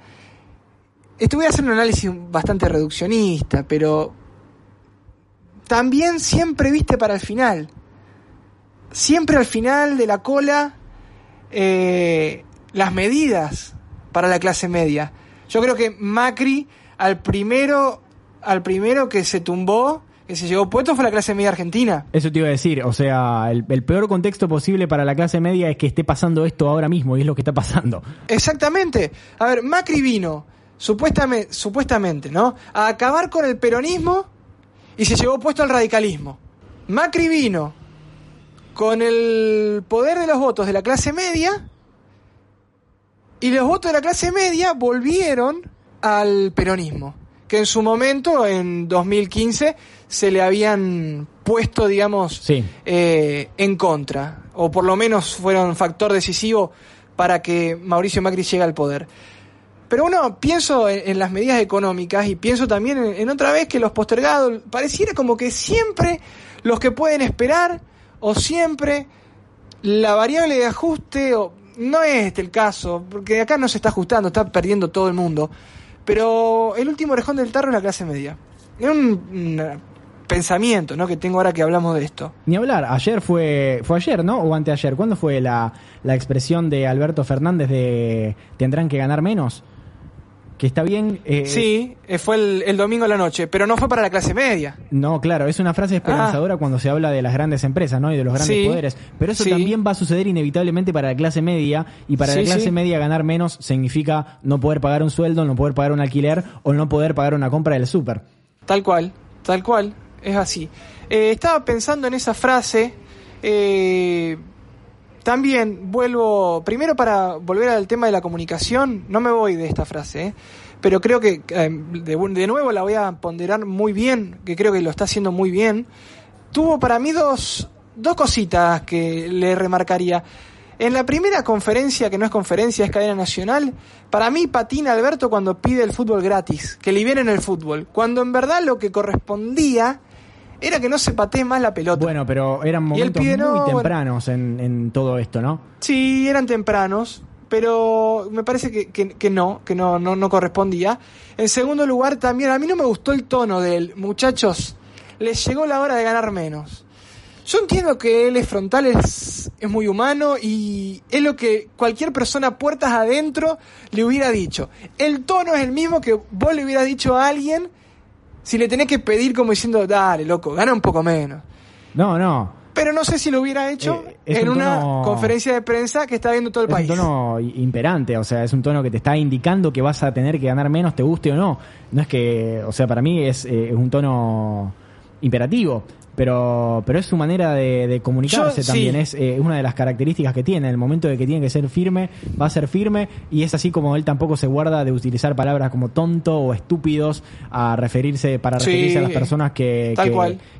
Esto voy a hacer un análisis bastante reduccionista, pero también siempre viste para el final. Siempre al final de la cola eh, las medidas para la clase media. Yo creo que Macri al primero, al primero que se tumbó, que se llevó puesto fue la clase media argentina. Eso te iba a decir, o sea, el, el peor contexto posible para la clase media es que esté pasando esto ahora mismo y es lo que está pasando. Exactamente. A ver, Macri vino, supuestamente, supuestamente, ¿no? A acabar con el peronismo y se llevó puesto al radicalismo. Macri vino con el poder de los votos de la clase media y los votos de la clase media volvieron al peronismo, que en su momento, en 2015, se le habían puesto, digamos, Sí. eh, en contra, o por lo menos fueron factor decisivo para que Mauricio Macri llegue al poder. Pero bueno, pienso en, en las medidas económicas y pienso también en, en otra vez que los postergados, pareciera como que siempre los que pueden esperar o siempre la variable de ajuste, o, no es este el caso, porque acá no se está ajustando, está perdiendo todo el mundo, pero el último orejón del tarro es la clase media. Es un- pensamiento ¿no? que tengo ahora que hablamos de esto. Ni hablar, ayer fue, fue ayer, ¿no? O anteayer. ¿Cuándo fue la, la expresión de Alberto Fernández de tendrán que ganar menos? Que está bien. eh, Sí, eh, fue el, el domingo a la noche, pero no fue para la clase media. No, claro, es una frase esperanzadora cuando se habla de las grandes empresas, ¿no? Y de los grandes Ah. Sí, poderes. Pero eso sí. también va a suceder inevitablemente para la clase media. Y para Sí, la clase media ganar menos significa no poder pagar un sueldo, no poder pagar un alquiler o no poder pagar una compra del súper. Tal cual, tal cual, es así. Eh, estaba pensando en esa frase. eh, también vuelvo, primero para volver al tema de la comunicación, no me voy de esta frase, eh, pero creo que eh, de, de nuevo la voy a ponderar muy bien, que creo que lo está haciendo muy bien. Tuvo para mí dos, dos cositas que le remarcaría. En la primera conferencia, que no es conferencia, es cadena nacional, para mí patina Alberto cuando pide el fútbol gratis, que liberen el fútbol, cuando en verdad lo que correspondía era que no se patee más la pelota. Bueno, pero eran momentos pide, muy bueno. tempranos en, en todo esto, ¿no? Sí, eran tempranos, pero me parece que, que- que no, que no, no, no correspondía. En segundo lugar, también a mí no me gustó el tono del muchachos, les llegó la hora de ganar menos. Yo entiendo que él es frontal, es, es muy humano y es lo que cualquier persona puertas adentro le hubiera dicho. El tono es el mismo que vos le hubieras dicho a alguien si le tenés que pedir como diciendo, dale, loco, gana un poco menos. No, no. Pero no sé si lo hubiera hecho Eh, es en un una tono- conferencia de prensa que está viendo todo el Es país. un tono imperante, o sea, es un tono que te está indicando que vas a tener que ganar menos, te guste o no. No es que, o sea, para mí es, eh, es un tono imperativo, pero, pero es su manera de, de comunicarse Yo, también, sí. es eh, una de las características que tiene. El momento de que tiene que ser firme, va a ser firme, y es así como él tampoco se guarda de utilizar palabras como tonto o estúpidos a referirse, para Sí, referirse a las personas que,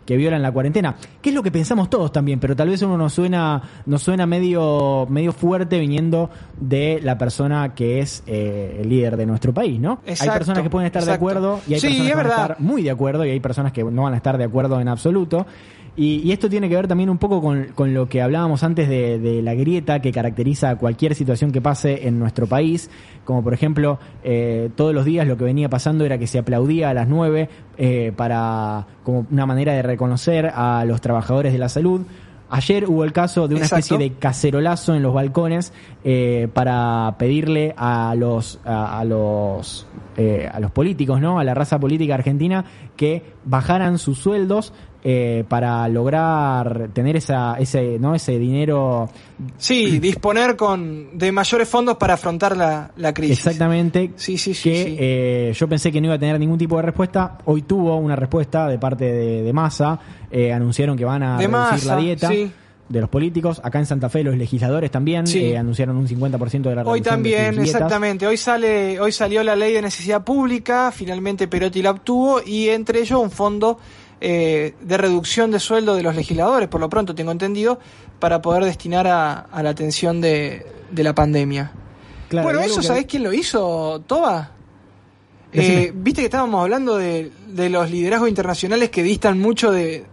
que- violan la cuarentena. Que es lo que pensamos todos también, pero tal vez uno nos suena, nos suena medio, medio fuerte viniendo de la persona que es eh, el líder de nuestro país, ¿no? hay personas que pueden estar exacto. de acuerdo y hay Sí, personas es que van a verdad. estar muy de acuerdo y hay personas que no van a estar de acuerdo en absoluto. Y, y esto tiene que ver también un poco con, con lo que hablábamos antes de, de la grieta que caracteriza cualquier situación que pase en nuestro país, como por ejemplo, eh, todos los días lo que venía pasando era que se aplaudía a las 9 eh, para como una manera de reconocer a los trabajadores de la salud. Ayer hubo el caso de una Exacto. especie de cacerolazo en los balcones eh, para pedirle a los a, a los eh, a los políticos, ¿no? A la raza política argentina que bajaran sus sueldos eh, para lograr tener esa ese no ese dinero Sí, disponer con de mayores fondos para afrontar la, la crisis. exactamente Sí, sí, sí. que sí. eh, yo pensé que no iba a tener ningún tipo de respuesta. Hoy tuvo una respuesta de parte de, de Massa. Eh, anunciaron que van a De reducir la dieta sí. de los políticos. Acá en Santa Fe los legisladores también Sí. eh, anunciaron un 50% de la Hoy de también, sus exactamente. Hoy sale, hoy salió la ley de necesidad pública, finalmente Perotti la obtuvo y entre ellos un fondo eh, de reducción de sueldo de los legisladores, por lo pronto tengo entendido, para poder destinar a, a la atención de, de la pandemia. Claro, bueno, eso, que- ¿sabés quién lo hizo, Toba? Eh, Viste que estábamos hablando de, de los liderazgos internacionales que distan mucho de,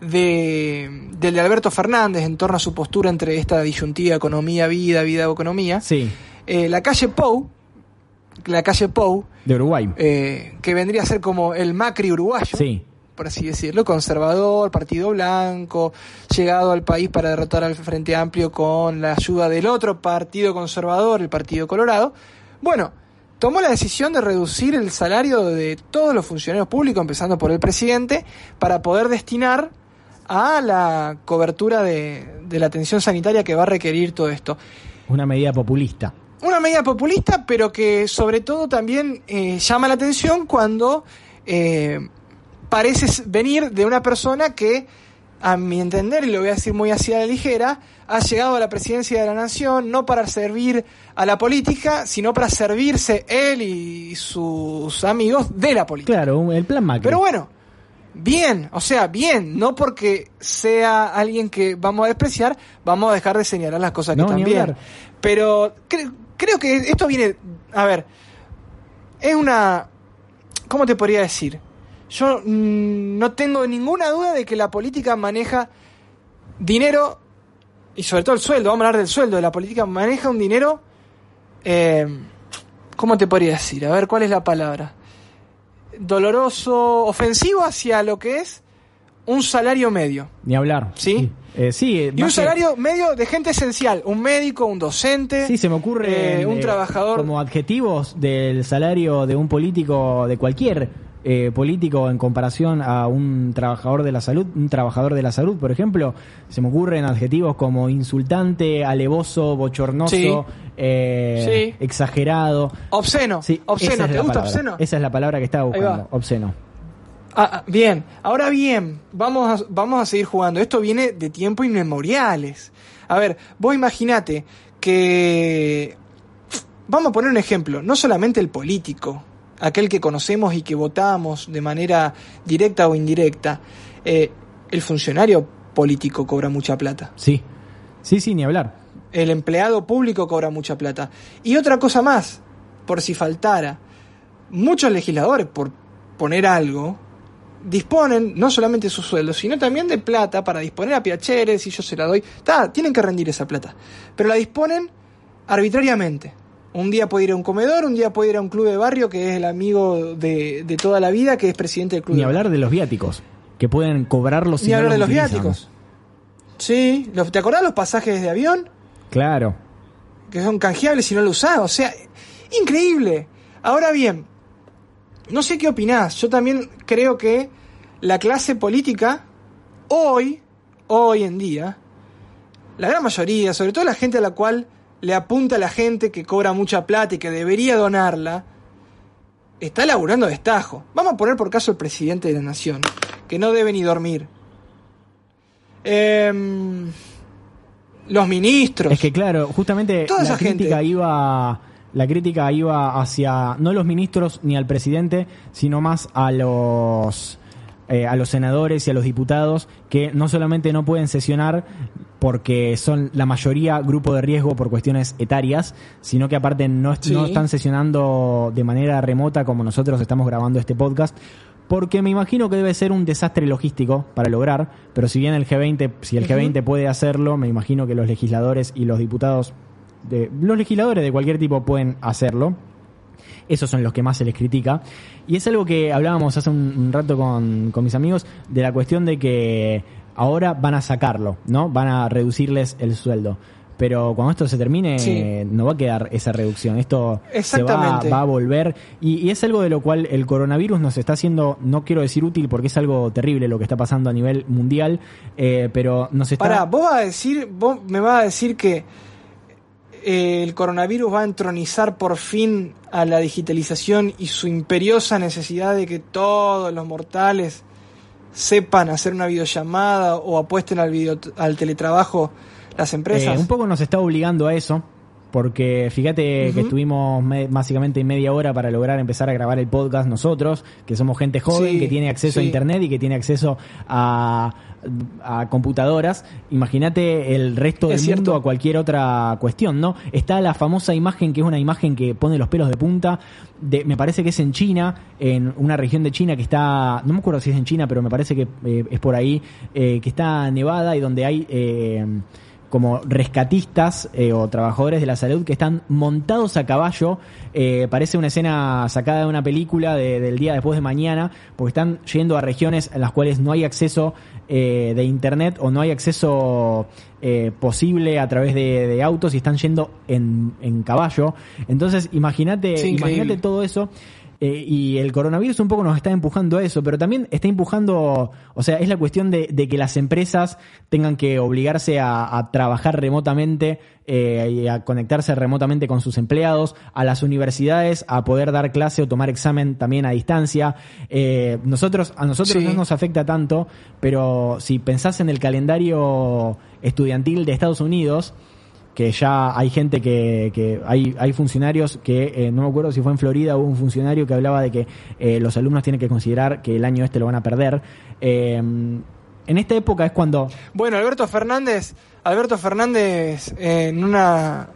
de, del de Alberto Fernández en torno a su postura entre esta disyuntiva economía-vida, vida-economía. Sí, Eh, la calle Pou, la calle Pou, de Uruguay. eh, que vendría a ser como el Macri uruguayo, sí. Por así decirlo, conservador, partido blanco, llegado al país para derrotar al Frente Amplio con la ayuda del otro partido conservador, el Partido Colorado. Bueno, tomó la decisión de reducir el salario de todos los funcionarios públicos, empezando por el presidente, para poder destinar a la cobertura de, de la atención sanitaria que va a requerir todo esto. Una medida populista. Una medida populista, pero que sobre todo también eh, llama la atención cuando eh, parece venir de una persona que, a mi entender, y lo voy a decir muy así a la ligera, ha llegado a la presidencia de la nación no para servir a la política, sino para servirse él y sus amigos de la política. Claro, el plan Macri. Pero bueno, bien, o sea, bien, no porque sea alguien que vamos a despreciar, vamos a dejar de señalar las cosas que No, están bien. Pero cre- creo que esto viene, a ver, es una, ¿cómo te podría decir? Yo mm, no tengo ninguna duda de que la política maneja dinero, y sobre todo el sueldo, vamos a hablar del sueldo, la política maneja un dinero, eh, ¿cómo te podría decir? A ver, ¿cuál es la palabra? doloroso, ofensivo hacia lo que es un salario medio. Ni hablar. ¿Sí? Eh, sí, eh, Y un que- salario medio de gente esencial, un médico, un docente, Sí, se me ocurre eh, un eh, trabajador. como adjetivos del salario de un político, de cualquier eh, político en comparación a un trabajador de la salud, un trabajador de la salud, por ejemplo, se me ocurren adjetivos como insultante, alevoso, bochornoso, Sí. eh, Sí. exagerado. Obsceno, Sí, obsceno, esa es ¿te la gusta palabra. obsceno? Esa es la palabra que estaba buscando, obsceno. Ah, ah, bien, ahora bien, vamos a, vamos a seguir jugando. Esto viene de tiempos inmemoriales. A ver, vos imaginate que... Vamos a poner un ejemplo, no solamente el político, aquel que conocemos y que votamos de manera directa o indirecta, eh, el funcionario político cobra mucha plata. Sí, sí, sí, ni hablar. El empleado público cobra mucha plata. Y otra cosa más, por si faltara, muchos legisladores, por poner algo, disponen no solamente de su sueldo, sino también de plata para disponer a Piacheres, si yo se la doy. Ta, tienen que rendir esa plata. Pero la disponen arbitrariamente. Un día puede ir a un comedor, un día puede ir a un club de barrio que es el amigo de, de toda la vida, que es presidente del club Ni de barrio. hablar de los viáticos, que pueden cobrarlos si Ni no hablar de los utilizan. viáticos. Sí, los- ¿te acordás los pasajes de avión? Claro. que son canjeables si no lo usás. O sea, increíble. Ahora bien, no sé qué opinás. Yo también creo que la clase política, hoy, hoy en día, la gran mayoría, sobre todo la gente a la cual le apunta a la gente que cobra mucha plata y que debería donarla, está laburando de estajo. Vamos a poner por caso el presidente de la nación, que no debe ni dormir. Em, los ministros. Es que claro, justamente Toda la esa crítica gente. iba la crítica iba hacia no los ministros ni al presidente, sino más a los eh, a los senadores y a los diputados que no solamente no pueden sesionar porque son la mayoría grupo de riesgo por cuestiones etarias, sino que aparte no, Sí. no están sesionando de manera remota como nosotros estamos grabando este podcast. Porque me imagino que debe ser un desastre logístico para lograr, pero si bien el G20, si el Ujú. G20 puede hacerlo, me imagino que los legisladores y los diputados, de, los legisladores de cualquier tipo pueden hacerlo. Esos son los que más se les critica. Y es algo que hablábamos hace un, rato con, con mis amigos de la cuestión de que ahora van a sacarlo, ¿no? Van a reducirles el sueldo. Pero cuando esto se termine, Sí. no va a quedar esa reducción. Esto se va, a volver. Y, y es algo de lo cual el coronavirus nos está haciendo, no quiero decir útil porque es algo terrible lo que está pasando a nivel mundial, eh, pero nos está... Pará, vos vas a decir, vos me vas a decir que eh, el coronavirus va a entronizar por fin a la digitalización y su imperiosa necesidad de que todos los mortales sepan hacer una videollamada o apuesten al, video, al teletrabajo las empresas. Eh, un poco nos está obligando a eso, porque fíjate que estuvimos me- básicamente media hora para lograr empezar a grabar el podcast nosotros, que somos gente joven, Sí, que tiene acceso a internet y que tiene acceso a, a computadoras. Imagínate el resto del cierto. mundo a cualquier otra cuestión, ¿no? Está la famosa imagen que es una imagen que pone los pelos de punta, de, me parece que es en China, en una región de China que está, no me acuerdo si es en China, pero me parece que eh, es por ahí, eh, que está nevada y donde hay... eh, como rescatistas eh, o trabajadores de la salud que están montados a caballo. Eh, parece una escena sacada de una película de- del día después de mañana, porque están yendo a regiones en las cuales no hay acceso eh, de internet o no hay acceso eh, posible a través de, de autos y están yendo en, en caballo. Entonces, imagínate, Sí, imagínate todo eso. Eh, y el coronavirus un poco nos está empujando a eso, pero también está empujando, o sea, es la cuestión de, de que las empresas tengan que obligarse a, a trabajar remotamente eh, y a conectarse remotamente con sus empleados, a las universidades a poder dar clase o tomar examen también a distancia. Eh, nosotros, a nosotros Sí. no nos afecta tanto, pero si pensás en el calendario estudiantil de Estados Unidos, que ya hay gente que, que hay, hay funcionarios que, eh, no me acuerdo si fue en Florida, hubo un funcionario que hablaba de que eh, los alumnos tienen que considerar que el año este lo van a perder. Eh, en esta época es cuando... Bueno, Alberto Fernández, Alberto Fernández en una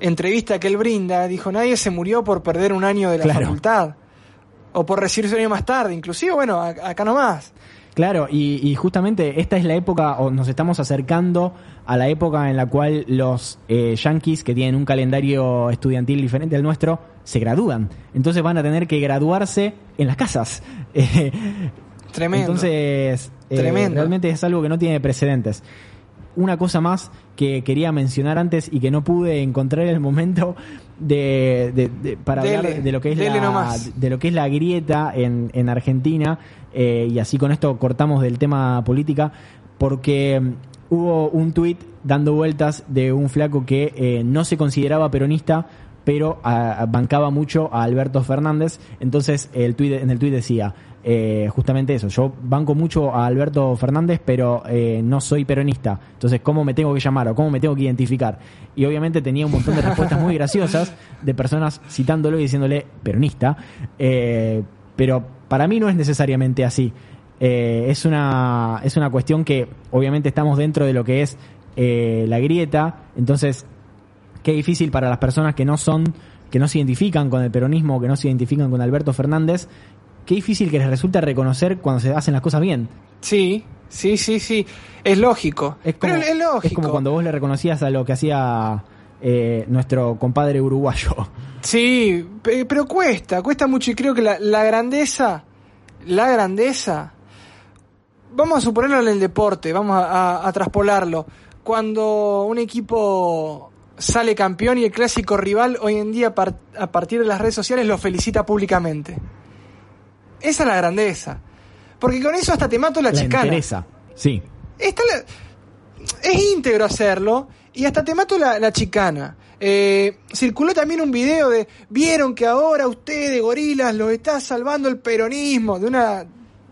entrevista que él brinda dijo nadie se murió por perder un año de la Claro. facultad o por recibirse un año más tarde, inclusive bueno acá nomás. Claro, y, y justamente esta es la época, o nos estamos acercando a la época en la cual los eh, yankees, que tienen un calendario estudiantil diferente al nuestro, se gradúan. Entonces van a tener que graduarse en las casas. Tremendo. Entonces, Eh, Tremendo. realmente es algo que no tiene precedentes. Una cosa más que quería mencionar antes y que no pude encontrar el momento de, de- de- para Dele, hablar de lo que es la, nomás. de lo que es la grieta en, en Argentina eh, y así con esto cortamos del tema política porque mm, hubo un tuit dando vueltas de un flaco que eh, no se consideraba peronista pero a- a- bancaba mucho a Alberto Fernández entonces el tuit, en el tuit decía eh, justamente eso. Yo banco mucho a Alberto Fernández pero eh, no soy peronista. Entonces cómo me tengo que llamar o cómo me tengo que identificar y obviamente tenía un montón de respuestas muy graciosas de personas citándolo y diciéndole peronista. Eh, pero para mí no es necesariamente así. Eh, es, una, es una cuestión que obviamente estamos dentro de lo que es eh, la grieta, entonces qué difícil para las personas que no son, que no se identifican con el peronismo, que no se identifican con Alberto Fernández, qué difícil que les resulta reconocer cuando se hacen las cosas bien. Sí, sí, sí, sí. Es lógico. Es como, Pero es lógico. es como cuando vos le reconocías a lo que hacía eh, nuestro compadre uruguayo. Sí, pe- pero cuesta, cuesta mucho y creo que la, la grandeza, la grandeza, vamos a suponerlo en el deporte, vamos a, a- a traspolarlo. Cuando un equipo sale campeón y el clásico rival hoy en día a partir de las redes sociales lo felicita públicamente. Esa es la grandeza. Porque con eso hasta te mato la, La chicana. interesa. Sí. Está la- es íntegro hacerlo y hasta te mato la, la chicana. Eh, circuló también un video de vieron que ahora ustedes, gorilas, los está salvando el peronismo de una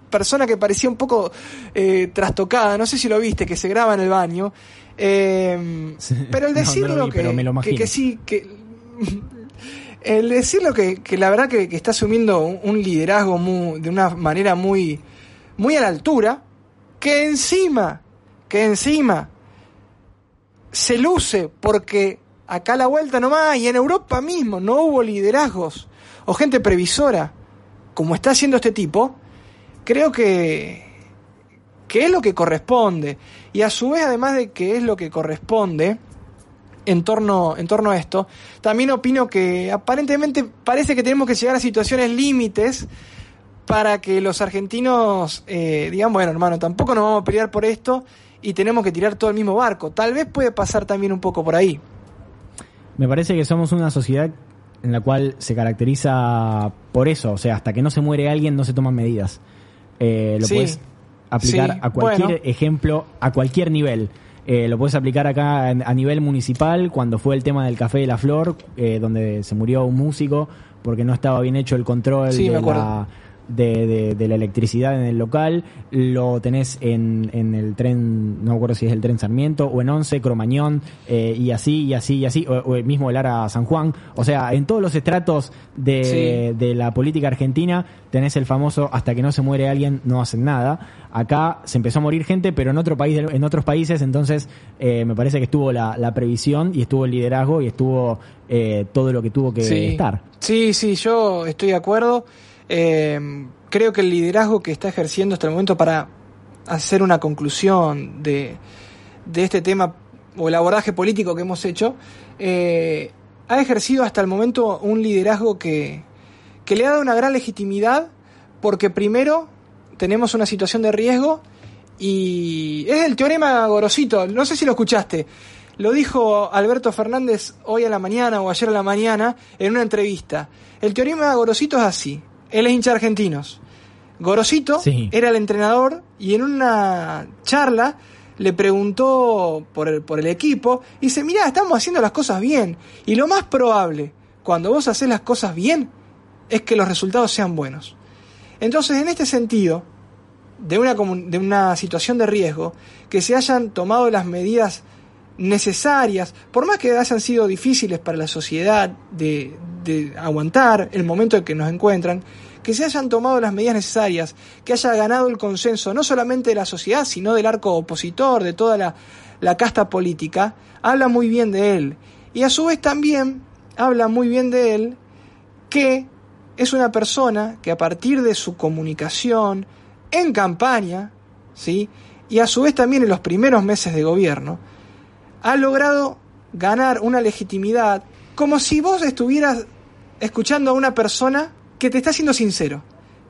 persona que parecía un poco eh, trastocada, no sé si lo viste, que se graba en el baño. Eh, Sí. pero el No, no decirlo vi, que, pero me lo que, imagino. que sí, que el decirlo que, que la verdad que, que está asumiendo un, liderazgo muy- de una manera muy, muy a la altura, que encima, que encima se luce porque acá a la vuelta nomás y en Europa mismo no hubo liderazgos o gente previsora como está haciendo este tipo, creo que, que es lo que corresponde. Y a su vez, además de que es lo que corresponde, en torno, en torno a esto, también opino que aparentemente parece que tenemos que llegar a situaciones límites para que los argentinos eh, digan, bueno, hermano, tampoco nos vamos a pelear por esto y tenemos que tirar todo el mismo barco. Tal vez puede pasar también un poco por ahí. Me parece que somos una sociedad en la cual se caracteriza por eso, o sea, hasta que no se muere alguien no se toman medidas. Eh, lo Sí, puedes aplicar sí, a cualquier bueno. ejemplo, a cualquier nivel. Eh, lo puedes aplicar acá en- a nivel municipal, cuando fue el tema del Café de la Flor, eh, donde se murió un músico porque no estaba bien hecho el control Sí, de, la, de, de- de la electricidad en el local. Lo tenés en, en el tren, no me acuerdo si es el tren Sarmiento, o en Once, Cromañón, eh, y así, y así, y así, o, o el mismo el Ara San Juan. O sea, en todos los estratos de, de la política argentina tenés el famoso hasta que no se muere alguien no hacen nada. Acá se empezó a morir gente, pero en otro país, en otros países, entonces eh, me parece que estuvo la, la previsión y estuvo el liderazgo y estuvo eh, todo lo que tuvo que sí. estar. Sí, sí, yo estoy de acuerdo. Eh, creo que el liderazgo que está ejerciendo hasta el momento para hacer una conclusión de, de este tema o el abordaje político que hemos hecho, eh, ha ejercido hasta el momento un liderazgo que, que le ha dado una gran legitimidad porque primero tenemos una situación de riesgo y es el teorema Gorosito, no sé si lo escuchaste. Lo dijo Alberto Fernández hoy a la mañana o ayer a la mañana en una entrevista. El teorema Gorosito es así. Él es hincha de argentinos. Gorosito Sí. era el entrenador y en una charla le preguntó por el, por el equipo y dice, mira, estamos haciendo las cosas bien. Y lo más probable, cuando vos haces las cosas bien, es que los resultados sean buenos. Entonces, en este sentido, de una, de una situación de riesgo, que se hayan tomado las medidas necesarias, por más que hayan sido difíciles para la sociedad de, de aguantar el momento en que nos encuentran, que se hayan tomado las medidas necesarias, que haya ganado el consenso no solamente de la sociedad, sino del arco opositor, de toda la, la casta política, habla muy bien de él. Y a su vez también habla muy bien de él que es una persona que a partir de su comunicación en campaña, ¿sí? y a su vez también en los primeros meses de gobierno, ha logrado ganar una legitimidad como si vos estuvieras escuchando a una persona que te está siendo sincero,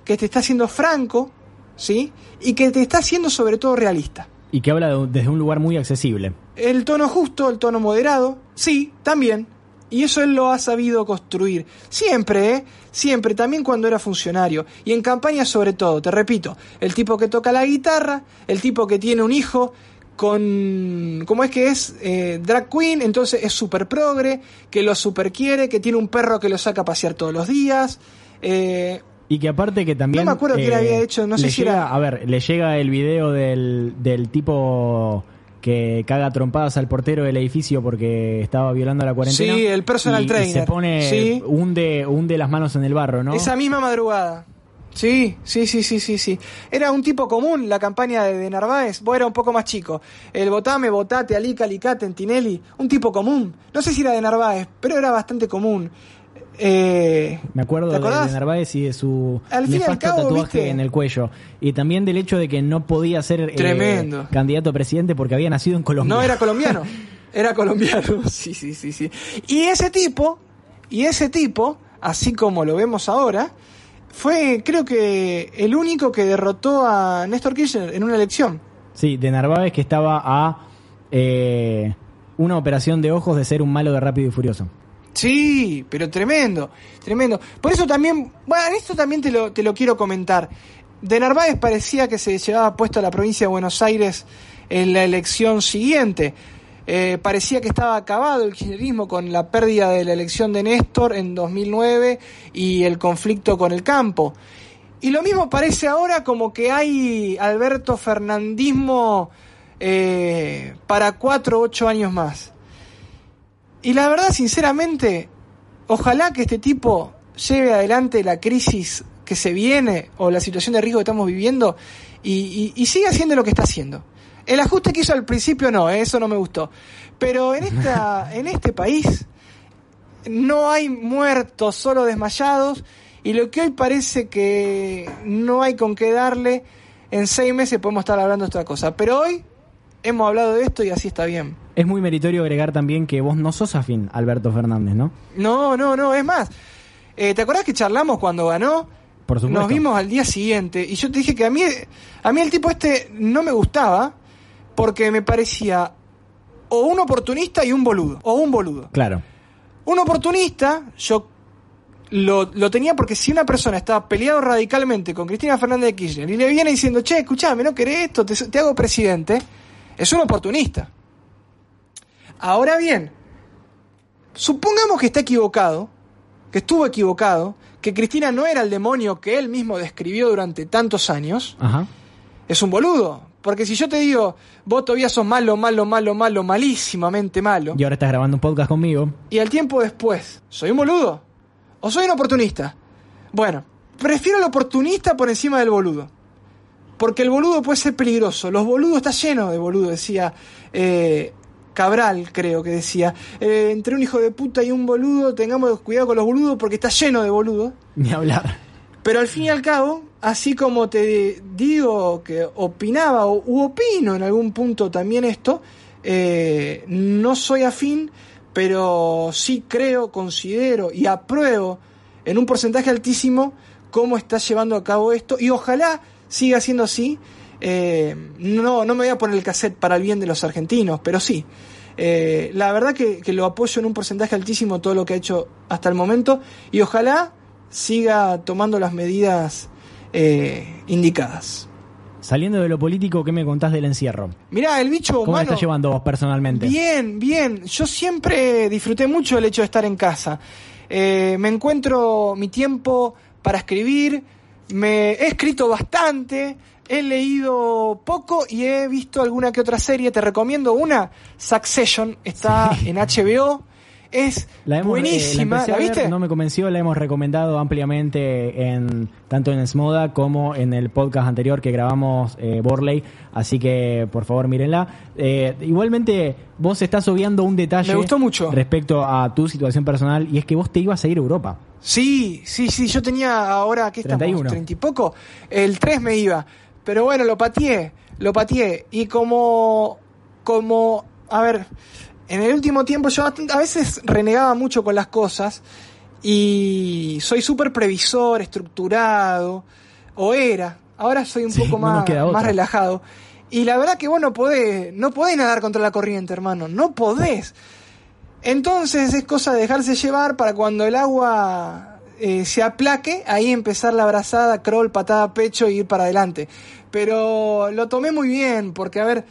que te está siendo franco, ¿sí? Y que te está haciendo sobre todo realista. Y que habla de- desde un lugar muy accesible. El tono justo, el tono moderado, sí, también. Y eso él lo ha sabido construir. Siempre, ¿eh? Siempre, también cuando era funcionario. Y en campaña sobre todo, te repito, el tipo que toca la guitarra, el tipo que tiene un hijo con... ¿Cómo es que es? Eh, drag queen, entonces es super progre, que lo super quiere, que tiene un perro que lo saca a pasear todos los días. Eh, Y que aparte que también... eh, No me acuerdo qué le había hecho, no sé si llega- era- A ver, le llega el video del, del tipo que caga trompadas al portero del edificio porque estaba violando la cuarentena. Sí, el personal y- y trainer. se pone, Sí. hunde, hunde las manos en el barro, ¿no? Esa misma madrugada. Sí, sí, sí, sí, sí, sí. Era un tipo común la campaña de, de Narváez. Vos era un poco más chico. El votame, votate, Alica, Alicate, Tinelli. Un tipo común. No sé si era de Narváez, pero era bastante común. Eh, Me acuerdo ¿Te de, Narváez y de su Al nefasto cabo, tatuaje ¿viste? en el cuello. Y también del hecho de que no podía ser eh, candidato a presidente porque había nacido en Colombia. No era colombiano. Era colombiano. Sí, sí, sí, sí. Y ese tipo, y ese tipo, así como lo vemos ahora, fue creo que el único que derrotó a Néstor Kirchner en una elección. Sí, de Narváez que estaba a eh, una operación de ojos de ser un malo de Rápido y Furioso. Sí, pero tremendo, tremendo. Por eso también, bueno, esto también te lo, te lo quiero comentar. De Narváez parecía que se llevaba puesto a la provincia de Buenos Aires en la elección siguiente. Eh, parecía que estaba acabado el kirchnerismo con la pérdida de la elección de Néstor en 2009 y el conflicto con el campo. Y lo mismo parece ahora como que hay Alberto Fernandismo eh, para cuatro o ocho años más. Y la verdad, sinceramente, ojalá que este tipo lleve adelante la crisis que se viene o la situación de riesgo que estamos viviendo y, y- y siga haciendo lo que está haciendo. El ajuste que hizo al principio no, eh, eso no me gustó. Pero en, esta, en este país no hay muertos, solo desmayados. Y lo que hoy parece que no hay con qué darle, en seis meses podemos estar hablando de otra cosa. Pero hoy hemos hablado de esto y así está bien. Es muy meritorio agregar también que vos no sos afín Alberto Fernández, ¿no? No, no, no, es más. eh, ¿Te acordás que charlamos cuando ganó? Por supuesto. Nos vimos al día siguiente y yo te dije que a mí, a mí el tipo este no me gustaba porque me parecía o un oportunista y un boludo, o un boludo. Claro. Un oportunista, yo lo, lo tenía porque si una persona estaba peleado radicalmente con Cristina Fernández de Kirchner y le viene diciendo, che, escuchame, no querés esto, te, te hago presidente, es un oportunista. Ahora bien, supongamos que está equivocado, que estuvo equivocado, que Cristina no era el demonio que él mismo describió durante tantos años, Ajá. es un boludo. Porque si yo te digo, vos todavía sos malo, malo, malo, malo, malísimamente malo, Y ahora estás grabando un podcast conmigo. y al tiempo después, ¿soy un boludo? ¿O soy un oportunista? Bueno, prefiero el oportunista por encima del boludo. Porque el boludo puede ser peligroso. Los boludos está lleno de boludos, decía eh, Cabral, creo que decía. Eh, entre un hijo de puta y un boludo, tengamos cuidado con los boludos porque está lleno de boludos. Ni hablar. Pero al fin y al cabo, así como te digo que opinaba o u opino en algún punto también esto, eh, no soy afín, pero sí creo, considero y apruebo en un porcentaje altísimo cómo está llevando a cabo esto y ojalá siga siendo así. Eh, no, no me voy a poner el cassette para el bien de los argentinos, pero sí. Eh, la verdad que, que lo apoyo en un porcentaje altísimo todo lo que ha hecho hasta el momento y ojalá siga tomando las medidas eh, indicadas. Saliendo de lo político, ¿qué me contás del encierro? Mirá, el bicho ¿Cómo la humano. estás llevando vos personalmente? Bien, bien. Yo siempre disfruté mucho el hecho de estar en casa. Eh, me encuentro mi tiempo para escribir. Me he escrito bastante. He leído poco y he visto alguna que otra serie. Te recomiendo una. Succession está en HBO. Es La hemos, eh, buenísima. la, empecé ¿La, a ver, viste? no me convenció, la hemos recomendado ampliamente en tanto en Smoda como en el podcast anterior que grabamos eh, Borley, así que por favor mírenla. Eh, igualmente, vos estás obviando un detalle Me gustó mucho. respecto a tu situación personal y es que vos te ibas a ir a Europa. Sí, sí, sí, yo tenía ahora, ¿qué estamos? 31. ¿30 y poco? El 3 me iba. Pero bueno, lo pateé, lo pateé. Y como, como, a ver, en el último tiempo yo a veces renegaba mucho con las cosas y soy súper previsor, estructurado, o era, Ahora soy un Sí, poco más, más relajado. Y la verdad que vos no podés, no podés nadar contra la corriente, hermano. No podés. Entonces es cosa de dejarse llevar para cuando el agua eh, se aplaque, ahí empezar la abrazada, crawl, patada, pecho y ir para adelante. Pero lo tomé muy bien, porque a ver,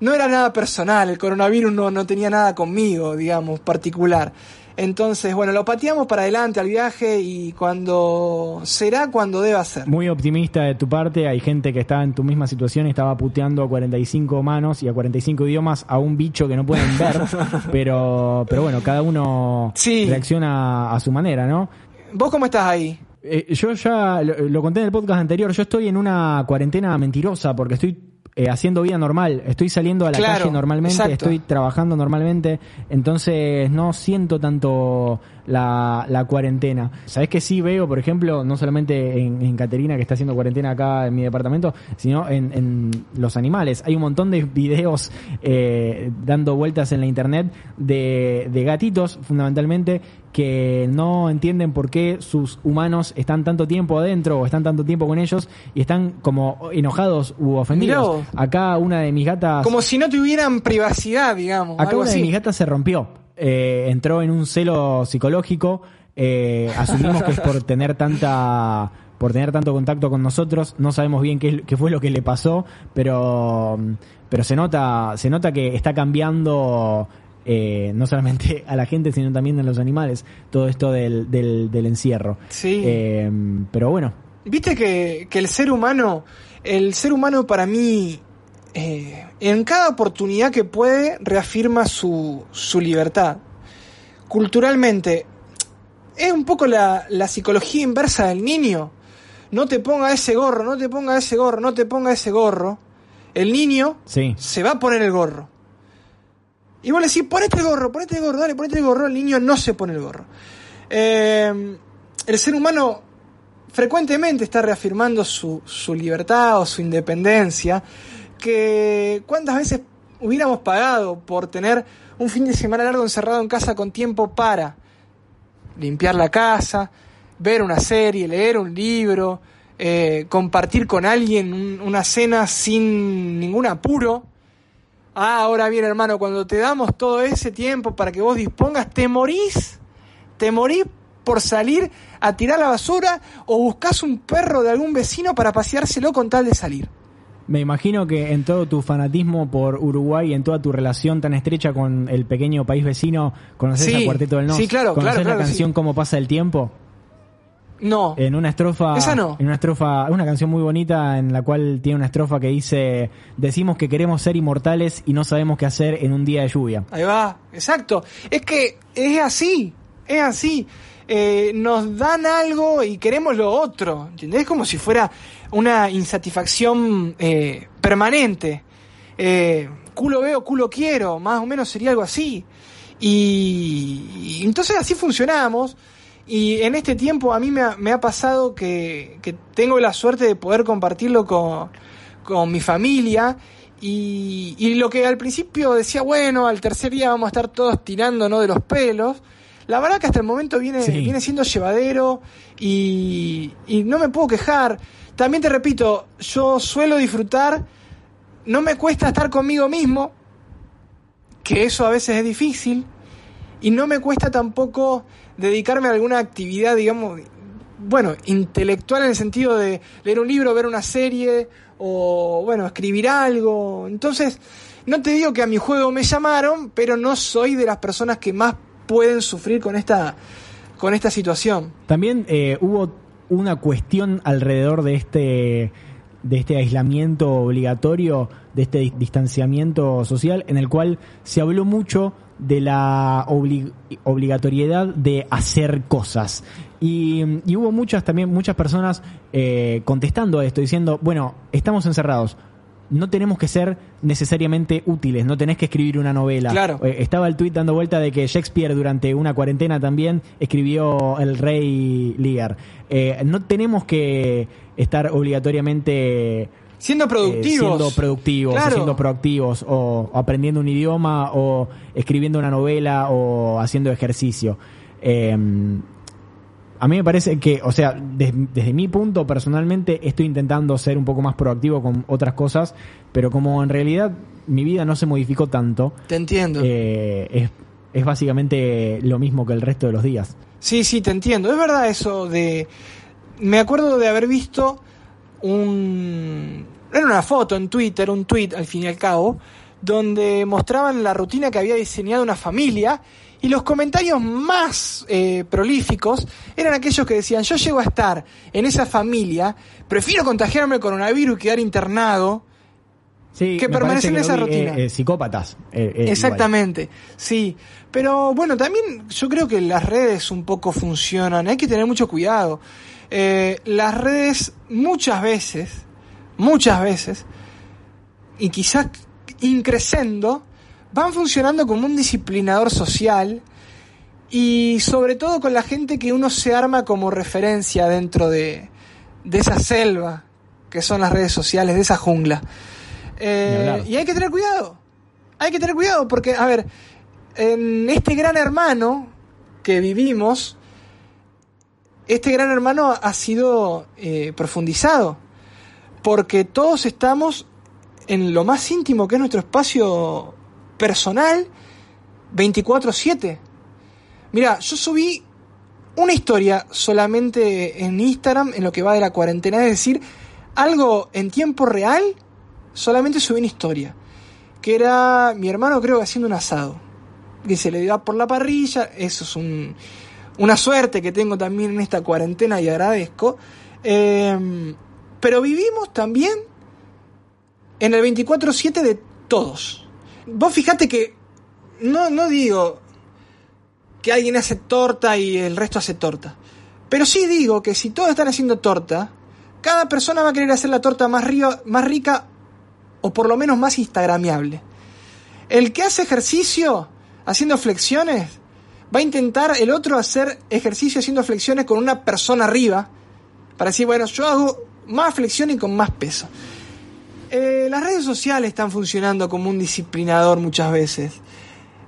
no era nada personal, el coronavirus no, no tenía nada conmigo, digamos, particular. Entonces, bueno, lo pateamos para adelante al viaje y cuando será cuando deba ser. Muy optimista de tu parte. Hay gente que está en tu misma situación y estaba puteando a 45 manos y a 45 idiomas a un bicho que no pueden ver. pero, pero bueno, cada uno Sí. reacciona a su manera, ¿no? ¿Vos cómo estás ahí? Eh, yo ya lo, lo conté en el podcast anterior. Yo estoy en una cuarentena mentirosa porque estoy eh, haciendo vida normal. Estoy saliendo a la Claro, calle normalmente, exacto. estoy trabajando normalmente. Entonces no siento tanto la, la cuarentena. ¿Sabés que sí veo, por ejemplo, no solamente en, en Caterina que está haciendo cuarentena acá en mi departamento, sino en, en los animales? Hay un montón de videos eh, dando vueltas en la internet de, de gatitos, fundamentalmente, que no entienden por qué sus humanos están tanto tiempo adentro o están tanto tiempo con ellos y están como enojados u ofendidos. Acá una de mis gatas... Como si no tuvieran privacidad, digamos. Acá algo una de mis gatas se rompió. Eh, entró en un celo psicológico. Eh, asumimos que es por tener tanta por tener tanto contacto con nosotros. No sabemos bien qué, qué fue lo que le pasó, pero pero se nota se nota que está cambiando eh, no solamente a la gente sino también a los animales todo esto del, del, del encierro. Sí. Eh, pero bueno, Viste que, que el ser humano, el ser humano para mí, eh, en cada oportunidad que puede, reafirma su, su libertad. Culturalmente, es un poco la, la psicología inversa del niño. No te ponga ese gorro, no te ponga ese gorro, no te ponga ese gorro. El niño sí. se va a poner el gorro. Y vos le decís, ponete el gorro, ponete el gorro, dale, ponete el gorro. El niño no se pone el gorro. Eh, el ser humano frecuentemente está reafirmando su, su libertad o su independencia. Que cuántas veces hubiéramos pagado por tener un fin de semana largo encerrado en casa con tiempo para limpiar la casa, ver una serie, leer un libro, eh, compartir con alguien un- una cena sin ningún apuro. Ah, ahora bien, hermano, cuando te damos todo ese tiempo para que vos dispongas, te morís, te morís por salir a tirar la basura o buscas un perro de algún vecino para paseárselo con tal de salir. Me imagino que en todo tu fanatismo por Uruguay y en toda tu relación tan estrecha con el pequeño país vecino, ¿conoces Sí, a Cuarteto del Nos? sí, claro, ¿Conoces claro, claro la canción sí. Cómo pasa el tiempo? No, En una estrofa, Esa no. en una estrofa, es una canción muy bonita en la cual tiene una estrofa que dice, decimos que queremos ser inmortales y no sabemos qué hacer en un día de lluvia. Ahí va, exacto. Es que es así, es así. Eh, nos dan algo y queremos lo otro. ¿Entendés? Es como si fuera una insatisfacción eh, permanente. Eh, culo veo, culo quiero, más o menos sería algo así. Y, y entonces así funcionamos. Y en este tiempo a mí me ha, me ha pasado que, que tengo la suerte de poder compartirlo con, con mi familia. Y, y lo que al principio decía, bueno, al tercer día vamos a estar todos tirándonos de los pelos. La verdad que hasta el momento viene, Sí. viene siendo llevadero y, y no me puedo quejar. También te repito, yo suelo disfrutar, no me cuesta estar conmigo mismo, que eso a veces es difícil, y no me cuesta tampoco dedicarme a alguna actividad, digamos, bueno, intelectual en el sentido de leer un libro, ver una serie o, bueno, escribir algo. Entonces, no te digo que a mi juego me llamaron, pero no soy de las personas que más pueden sufrir con esta, con esta situación. También eh, hubo una cuestión alrededor de este de este aislamiento obligatorio, de este dis- distanciamiento social, en el cual se habló mucho de la obli- obligatoriedad de hacer cosas. Y, y hubo muchas también, muchas personas eh, contestando a esto, diciendo, bueno, estamos encerrados, no tenemos que ser necesariamente útiles, no tenés que escribir una novela. Claro. Eh, estaba el tuit dando vuelta de que Shakespeare durante una cuarentena también escribió El Rey Lear. Eh, no tenemos que estar obligatoriamente Siendo eh, productivos. siendo productivos, o siendo proactivos, o, o aprendiendo un idioma, o escribiendo una novela, o haciendo ejercicio. Eh, A mí me parece que, o sea, des- desde mi punto personalmente estoy intentando ser un poco más proactivo con otras cosas, pero como en realidad mi vida no se modificó tanto, Te entiendo. eh, es, es básicamente lo mismo que el resto de los días. Sí, sí, te entiendo. Es verdad eso de... Me acuerdo de haber visto un... Era una foto en Twitter, un tweet al fin y al cabo, donde mostraban la rutina que había diseñado una familia y los comentarios más eh, prolíficos eran aquellos que decían, yo llego a estar en esa familia, prefiero contagiarme el coronavirus y quedar internado Sí, Que permanecen en esa vi, rutina. eh, eh, psicópatas. igual. Exactamente, sí. Pero bueno, también yo creo que las redes un poco funcionan, hay que tener mucho cuidado. Las redes muchas veces, muchas veces, y quizás increciendo, van funcionando como un disciplinador social y sobre todo con la gente que uno se arma como referencia dentro de, de esa selva que son las redes sociales, de esa jungla. Eh, y hay que tener cuidado. Hay que tener cuidado porque, a ver, en este gran hermano que vivimos, este gran hermano ha sido eh, profundizado. Porque todos estamos en lo más íntimo que es nuestro espacio personal 24/7. Mira, yo subí una historia solamente en Instagram en lo que va de la cuarentena, es decir, algo en tiempo real, solamente subí una historia, que era mi hermano creo que haciendo un asado, que se le dio por la parrilla, eso es un, una suerte que tengo también en esta cuarentena y agradezco, Eh, pero vivimos también en el 24/7 de todos. Vos fijate que no, no digo que alguien hace torta y el resto hace torta. Pero sí digo que si todos están haciendo torta, cada persona va a querer hacer la torta más, río- más rica o por lo menos más instagramiable. El que hace ejercicio haciendo flexiones va a intentar el otro hacer ejercicio haciendo flexiones con una persona arriba para decir, bueno, yo hago más flexión y con más peso. Eh, las redes sociales están funcionando como un disciplinador muchas veces.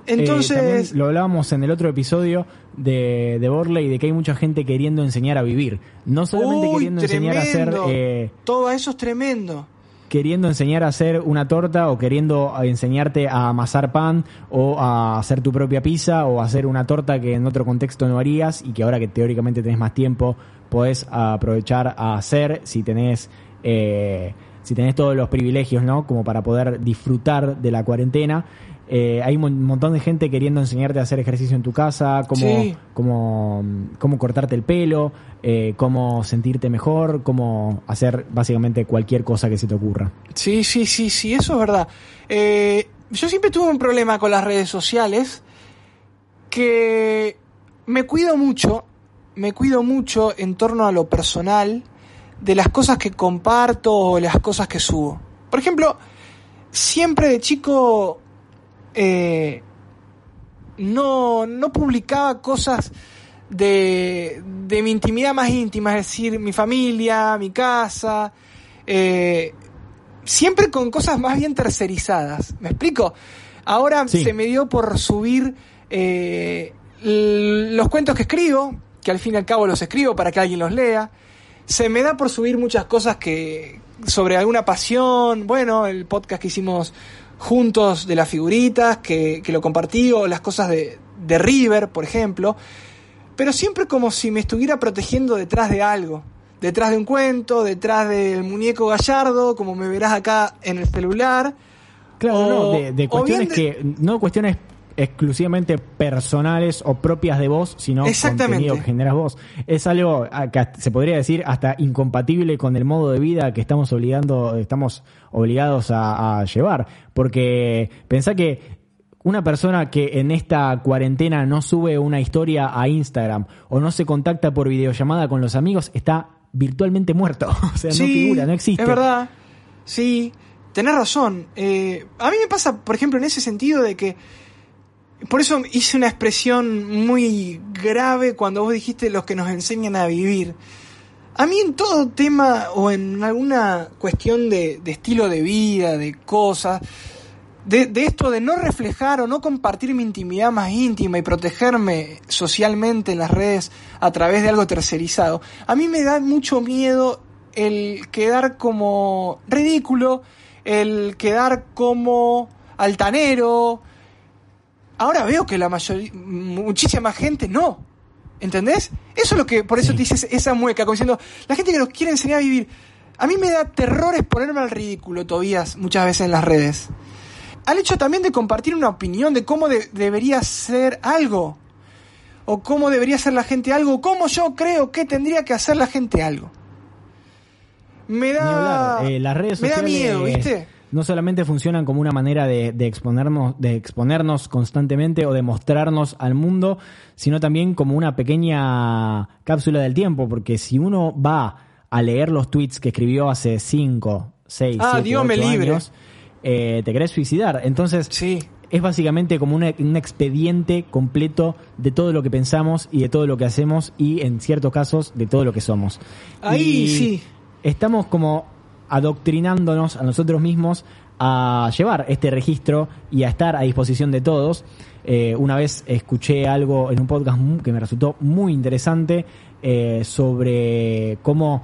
Eh, Entonces, lo hablábamos en el otro episodio de, de Borley, de que hay mucha gente queriendo enseñar a vivir. No solamente Uy, queriendo enseñar a hacer... eh, todo eso es tremendo. queriendo enseñar a hacer una torta o queriendo enseñarte a amasar pan o a hacer tu propia pizza o a hacer una torta que en otro contexto no harías y que ahora que teóricamente tenés más tiempo podés aprovechar a hacer si tenés eh, si tenés todos los privilegios no como para poder disfrutar de la cuarentena Eh, hay un mon- montón de gente queriendo enseñarte a hacer ejercicio en tu casa, cómo, Sí. cómo, cómo cortarte el pelo, eh, cómo sentirte mejor, cómo hacer básicamente cualquier cosa que se te ocurra. Sí, sí, sí, sí, eso es verdad. Eh, yo siempre tuve un problema con las redes sociales que me cuido mucho, me cuido mucho en torno a lo personal de las cosas que comparto o las cosas que subo. Por ejemplo, siempre de chico eh, no, no publicaba cosas de, de mi intimidad más íntima, es decir, mi familia, mi casa, eh, siempre con cosas más bien tercerizadas. ¿Me explico? Ahora Sí. se me dio por subir eh, los cuentos que escribo, que al fin y al cabo los escribo para que alguien los lea. Se me da por subir muchas cosas que sobre alguna pasión, bueno, el podcast que hicimos juntos de las figuritas, que, que lo compartí, o las cosas de, de River, por ejemplo, pero siempre como si me estuviera protegiendo detrás de algo, detrás de un cuento, detrás del muñeco gallardo, como me verás acá en el celular. Claro, O- no, de, cuestiones de- que, no cuestiones exclusivamente personales o propias de vos, sino contenido que generas vos. Es algo ah, que se podría decir hasta incompatible con el modo de vida que estamos obligando, estamos obligados a, a llevar. Porque pensá que una persona que en esta cuarentena no sube una historia a Instagram o no se contacta por videollamada con los amigos está virtualmente muerto. o sea, no figura, no existe. Es verdad. Sí, tenés razón. Eh, a mí me pasa, por ejemplo, en ese sentido de que. Por eso hice una expresión muy grave cuando vos dijiste los que nos enseñan a vivir. A mí en todo tema o en alguna cuestión de, estilo de vida, de cosas, de, de esto de no reflejar o no compartir mi intimidad más íntima y protegerme socialmente en las redes a través de algo tercerizado, a mí me da mucho miedo el quedar como ridículo, el quedar como altanero. Ahora veo que la mayoría, muchísima gente no. ¿Entendés? Eso es lo que, por eso Sí. te dices esa mueca, como diciendo, la gente que nos quiere enseñar a vivir. A mí me da terror exponerme al ridículo, Tobías, muchas veces en las redes. Al hecho también de compartir una opinión de cómo de- debería ser algo. O cómo debería ser la gente algo. o Cómo yo creo que tendría que hacer la gente algo. Me da. Eh, las redes me da miedo, ¿viste? No solamente funcionan como una manera de, de exponernos, de exponernos constantemente o de mostrarnos al mundo, sino también como una pequeña cápsula del tiempo, porque si uno va a leer los tweets que escribió hace 5, 6, Ah, 7, Dios me libre. años, eh, te querés suicidar. Entonces, Sí. es básicamente como una- un expediente completo de todo lo que pensamos y de todo lo que hacemos y en ciertos casos de todo lo que somos. Ahí Y sí. Estamos como adoctrinándonos a nosotros mismos a llevar este registro y a estar a disposición de todos. Eh, una vez escuché algo en un podcast que me resultó muy interesante eh, sobre cómo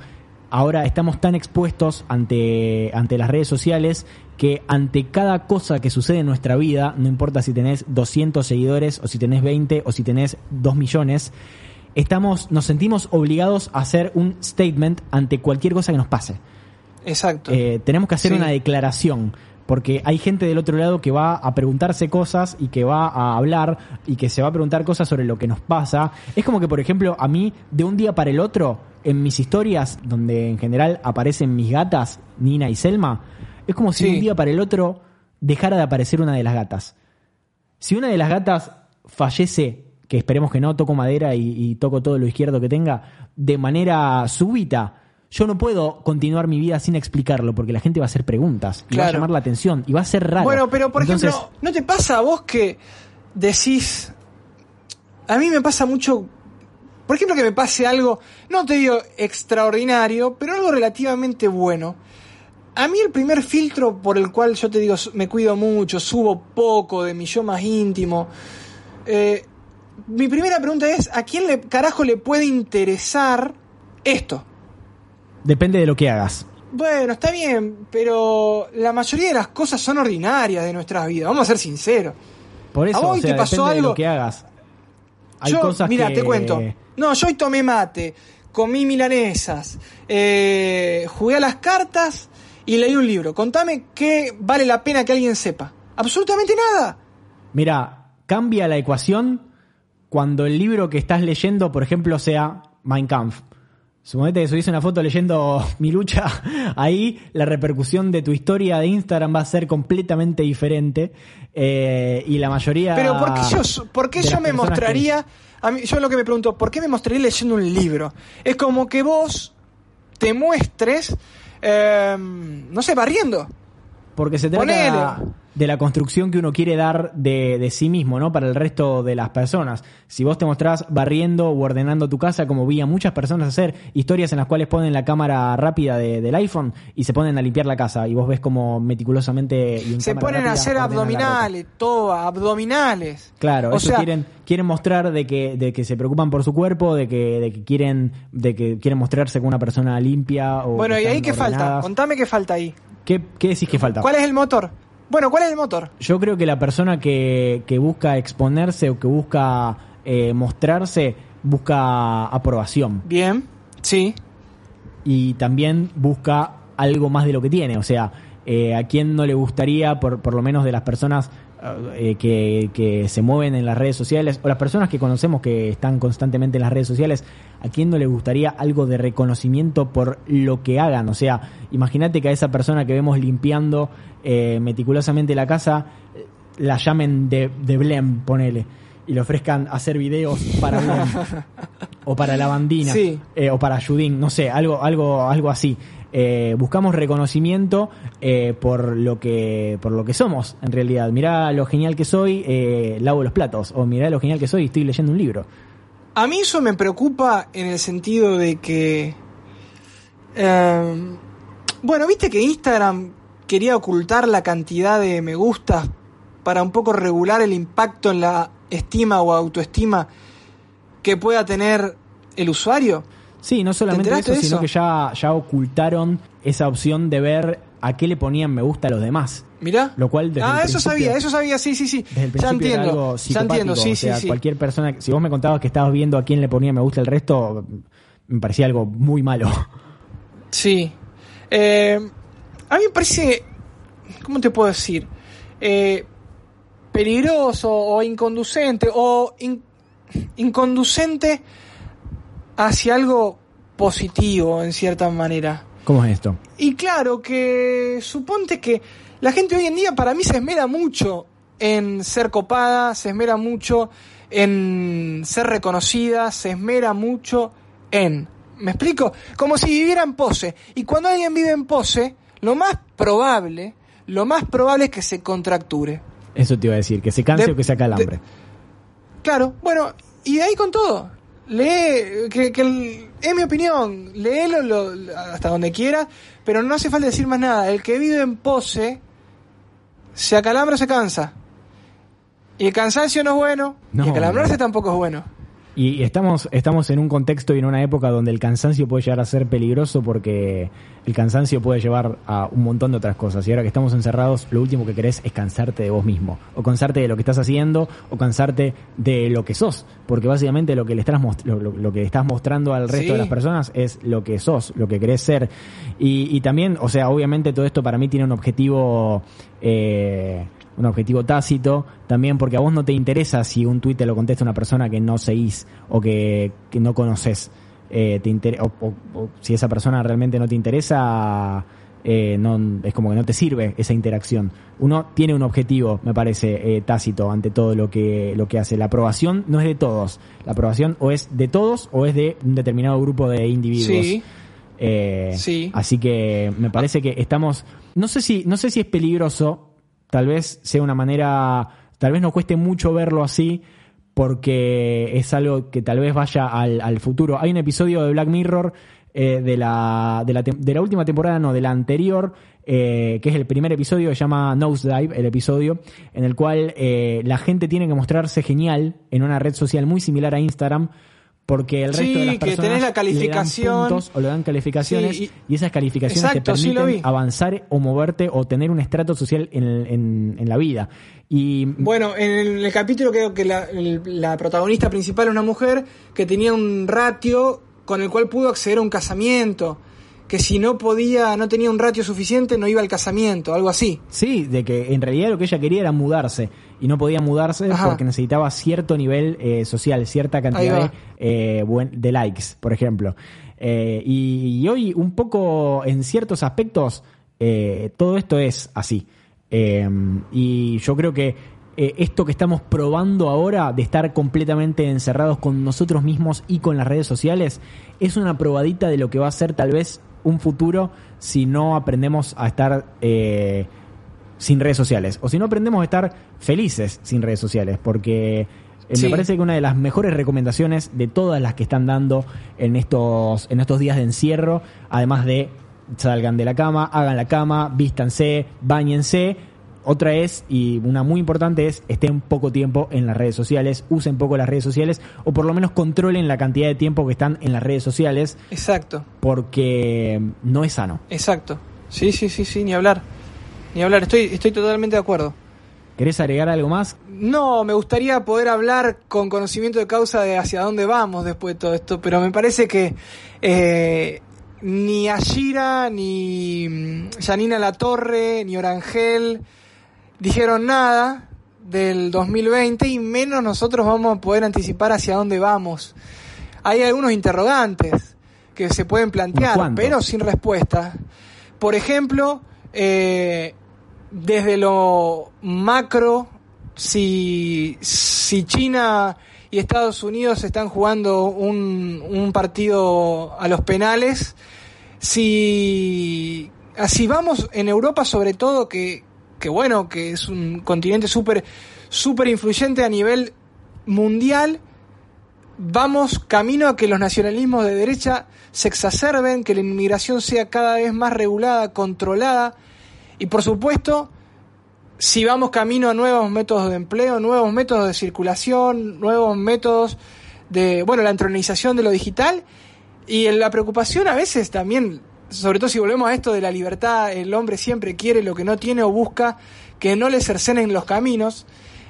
ahora estamos tan expuestos ante, ante las redes sociales que ante cada cosa que sucede en nuestra vida, no importa si tenés 200 seguidores o si tenés 20 o si tenés 2 millones, estamos, nos sentimos obligados a hacer un statement ante cualquier cosa que nos pase. Exacto. Eh, tenemos que hacer Sí. una declaración. Porque hay gente del otro lado que va a preguntarse cosas y que va a hablar y que se va a preguntar cosas sobre lo que nos pasa. Es como que, por ejemplo, a mí, de un día para el otro, en mis historias, donde en general aparecen mis gatas, Nina y Selma, es como si de un día para el otro dejara de aparecer una de las gatas. Si una de las gatas fallece, que esperemos que no, toco madera y, y toco todo lo izquierdo que tenga, de manera súbita, yo no puedo continuar mi vida sin explicarlo, porque la gente va a hacer preguntas, y va a llamar la atención, y va a ser raro. Bueno, pero por Entonces, ejemplo, ¿no te pasa a vos que decís... A mí me pasa mucho... Por ejemplo, que me pase algo, no te digo extraordinario, pero algo relativamente bueno. A mí el primer filtro por el cual yo te digo, me cuido mucho, subo poco de mi yo más íntimo. eh, mi primera pregunta es, ¿a quién le, carajo le puede interesar esto? Depende de lo que hagas. Bueno, está bien, pero la mayoría de las cosas son ordinarias de nuestras vidas, vamos a ser sinceros. Por eso, ¿A vos o hoy sea, te pasó de algo? lo que hagas. Hay yo, cosas mira, que... te cuento. No, yo hoy tomé mate, comí milanesas, eh, jugué a las cartas y leí un libro. Contame qué vale la pena que alguien sepa. Absolutamente nada. Mira, cambia la ecuación cuando el libro que estás leyendo, por ejemplo, sea Mein Kampf. Suponete que subís una foto leyendo mi lucha, ahí la repercusión de tu historia de Instagram va a ser completamente diferente eh, y la mayoría... Pero ¿por qué yo, por qué de yo me que- mostraría? A mí, yo lo que me pregunto, ¿por qué me mostraría leyendo un libro? Es como que vos te muestres, eh, no sé, barriendo. Porque se trata Ponele. De la construcción que uno quiere dar de, de sí mismo, ¿no? Para el resto de las personas. Si vos te mostrás barriendo o ordenando tu casa, como vi a muchas personas hacer, historias en las cuales ponen la cámara rápida de- del iPhone y se ponen a limpiar la casa, y vos ves como meticulosamente. y en Se ponen a hacer abdominales, todo, abdominales. Claro, o eso sea, quieren, quieren mostrar de que, de que se preocupan por su cuerpo, de que, de que quieren, de que quieren mostrarse como una persona limpia o Bueno, ¿y ahí qué falta? Contame qué falta ahí. ¿Qué, qué decís que falta? ¿Cuál es el motor? Bueno, ¿cuál es el motor? Yo creo que la persona que, que busca exponerse o que busca eh, mostrarse busca aprobación Bien, sí. y también busca algo más de lo que tiene. O sea, eh, a quién no le gustaría, por, por lo menos de las personas eh, que, que se mueven en las redes sociales o las personas que conocemos que están constantemente en las redes sociales, a quién no le gustaría algo de reconocimiento por lo que hagan. O sea, imagínate que a esa persona que vemos limpiando eh, meticulosamente la casa, eh, la llamen de, de Blem, ponele. Y le ofrezcan hacer videos para Blem o para la bandina Sí. eh, o para Judín, no sé, algo, algo, algo así. Eh, buscamos reconocimiento eh, por lo que por lo que somos en realidad mirá lo genial que soy eh, lavo los platos o mirá lo genial que soy estoy leyendo un libro A mí eso me preocupa en el sentido de que... eh, bueno, viste que Instagram quería ocultar la cantidad de me gustas para un poco regular el impacto en la estima o autoestima que pueda tener el usuario. Sí, no solamente eso, sino que ya, ya ocultaron esa opción de ver a qué le ponían me gusta a los demás. Mirá. Lo cual desde ah, el eso sabía, eso sabía, sí, sí, sí. Desde el Ya principio era entiendo, algo ya entiendo, sí, o sea, sí, sí. cualquier persona, si vos me contabas que estabas viendo a quién le ponía me gusta el resto, me parecía algo muy malo. Sí. Eh, a mí me parece, ¿cómo te puedo decir? Eh, peligroso o inconducente o in- inconducente hacia algo positivo en cierta manera. ¿Cómo es esto? Y claro que suponte que la gente hoy en día para mí se esmera mucho en ser copada, se esmera mucho en ser reconocida, se esmera mucho en... ¿Me explico? Como si viviera en pose. Y cuando alguien vive en pose, lo más probable, lo más probable es que se contracture. Eso te iba a decir, que se canse De- o que se acalambre. Claro, bueno, y de ahí con todo. Lee, que, que el- es mi opinión, léelo lo- hasta donde quiera, pero no hace falta decir más nada. El que vive en pose, se acalambra o se cansa. Y el cansancio no es bueno, No, y acalambrarse no. tampoco es bueno. Y estamos, estamos en un contexto y en una época donde el cansancio puede llegar a ser peligroso porque el cansancio puede llevar a un montón de otras cosas. Y ahora que estamos encerrados, lo último que querés es cansarte de vos mismo. O cansarte de lo que estás haciendo, o cansarte de lo que sos. Porque básicamente lo que le estás, most- lo, lo- lo que estás mostrando al resto Sí. de las personas es lo que sos, lo que querés ser. Y, y también, o sea, obviamente todo esto para mí tiene un objetivo... Eh, un objetivo tácito, también porque a vos no te interesa si un tuit te lo contesta una persona que no seguís o que, que no conoces. Eh, te inter- o, o- o si esa persona realmente no te interesa, eh, no, es como que no te sirve esa interacción. Uno tiene un objetivo, me parece, eh, tácito ante todo lo que, lo que hace. La aprobación no es de todos. La aprobación o es de todos o es de un determinado grupo de individuos. Sí. Sí. Así que me parece que estamos. No sé si, no sé si es peligroso. Tal vez sea una manera. Tal vez nos cueste mucho verlo así. Porque es algo que tal vez vaya al, futuro. Hay un episodio de Black Mirror eh, de, la, de, la, de la última temporada, no, de la anterior, eh, que es el primer episodio, se llama Nosedive, el episodio, en el cual eh, la gente tiene que mostrarse genial en una red social muy similar a Instagram, porque el resto Sí, de las que personas tenés la le dan calificación. puntos o le dan calificaciones Sí, y, y- esas calificaciones Exacto, te permiten avanzar o moverte o tener un estrato social en, en- en la vida. Y Bueno, en el, capítulo creo que la, el- la protagonista principal es una mujer que tenía un ratio con el cual pudo acceder a un casamiento. Que si no podía, no tenía un ratio suficiente, no iba al casamiento, algo así. Sí, de que en realidad lo que ella quería era mudarse y no podía mudarse Ajá. porque necesitaba cierto nivel eh, social, cierta cantidad de, eh, buen- de likes, por ejemplo. Eh, y, y hoy un poco en ciertos aspectos todo esto es así. Y yo creo que eh, esto que estamos probando ahora de estar completamente encerrados con nosotros mismos y con las redes sociales es una probadita de lo que va a ser tal vez un futuro si no aprendemos a estar eh, sin redes sociales o si no aprendemos a estar felices sin redes sociales porque eh, Sí. me parece que una de las mejores recomendaciones de todas las que están dando en estos en estos días de encierro además de salgan de la cama hagan la cama vístanse bañense otra es, y una muy importante es, estén poco tiempo en las redes sociales, usen poco las redes sociales, o por lo menos controlen la cantidad de tiempo que están en las redes sociales, Exacto, porque no es sano. exacto. Sí, sí, sí, sí, ni hablar. Ni hablar, estoy, estoy totalmente de acuerdo. ¿Querés agregar algo más? No, me gustaría poder hablar con conocimiento de causa de hacia dónde vamos después de todo esto, pero me parece que eh, ni Ashira, ni mm, Janina Latorre, ni Orangel dijeron nada del 2020 y menos nosotros vamos a poder anticipar hacia dónde vamos. Hay algunos interrogantes que se pueden plantear, ¿Cuánto? pero sin respuesta. Por ejemplo, eh, desde lo macro, si, si China y Estados Unidos están jugando un, un partido a los penales, si, si vamos en Europa sobre todo, que, que bueno, que es un continente súper súper influyente a nivel mundial, vamos camino a que los nacionalismos de derecha se exacerben, que la inmigración sea cada vez más regulada, controlada, Y por supuesto, si vamos camino a nuevos métodos de empleo, nuevos métodos de circulación, nuevos métodos de, bueno, la entronización de lo digital. Y la preocupación a veces también, sobre todo si volvemos a esto de la libertad, el hombre siempre quiere lo que no tiene o busca que no le cercenen los caminos.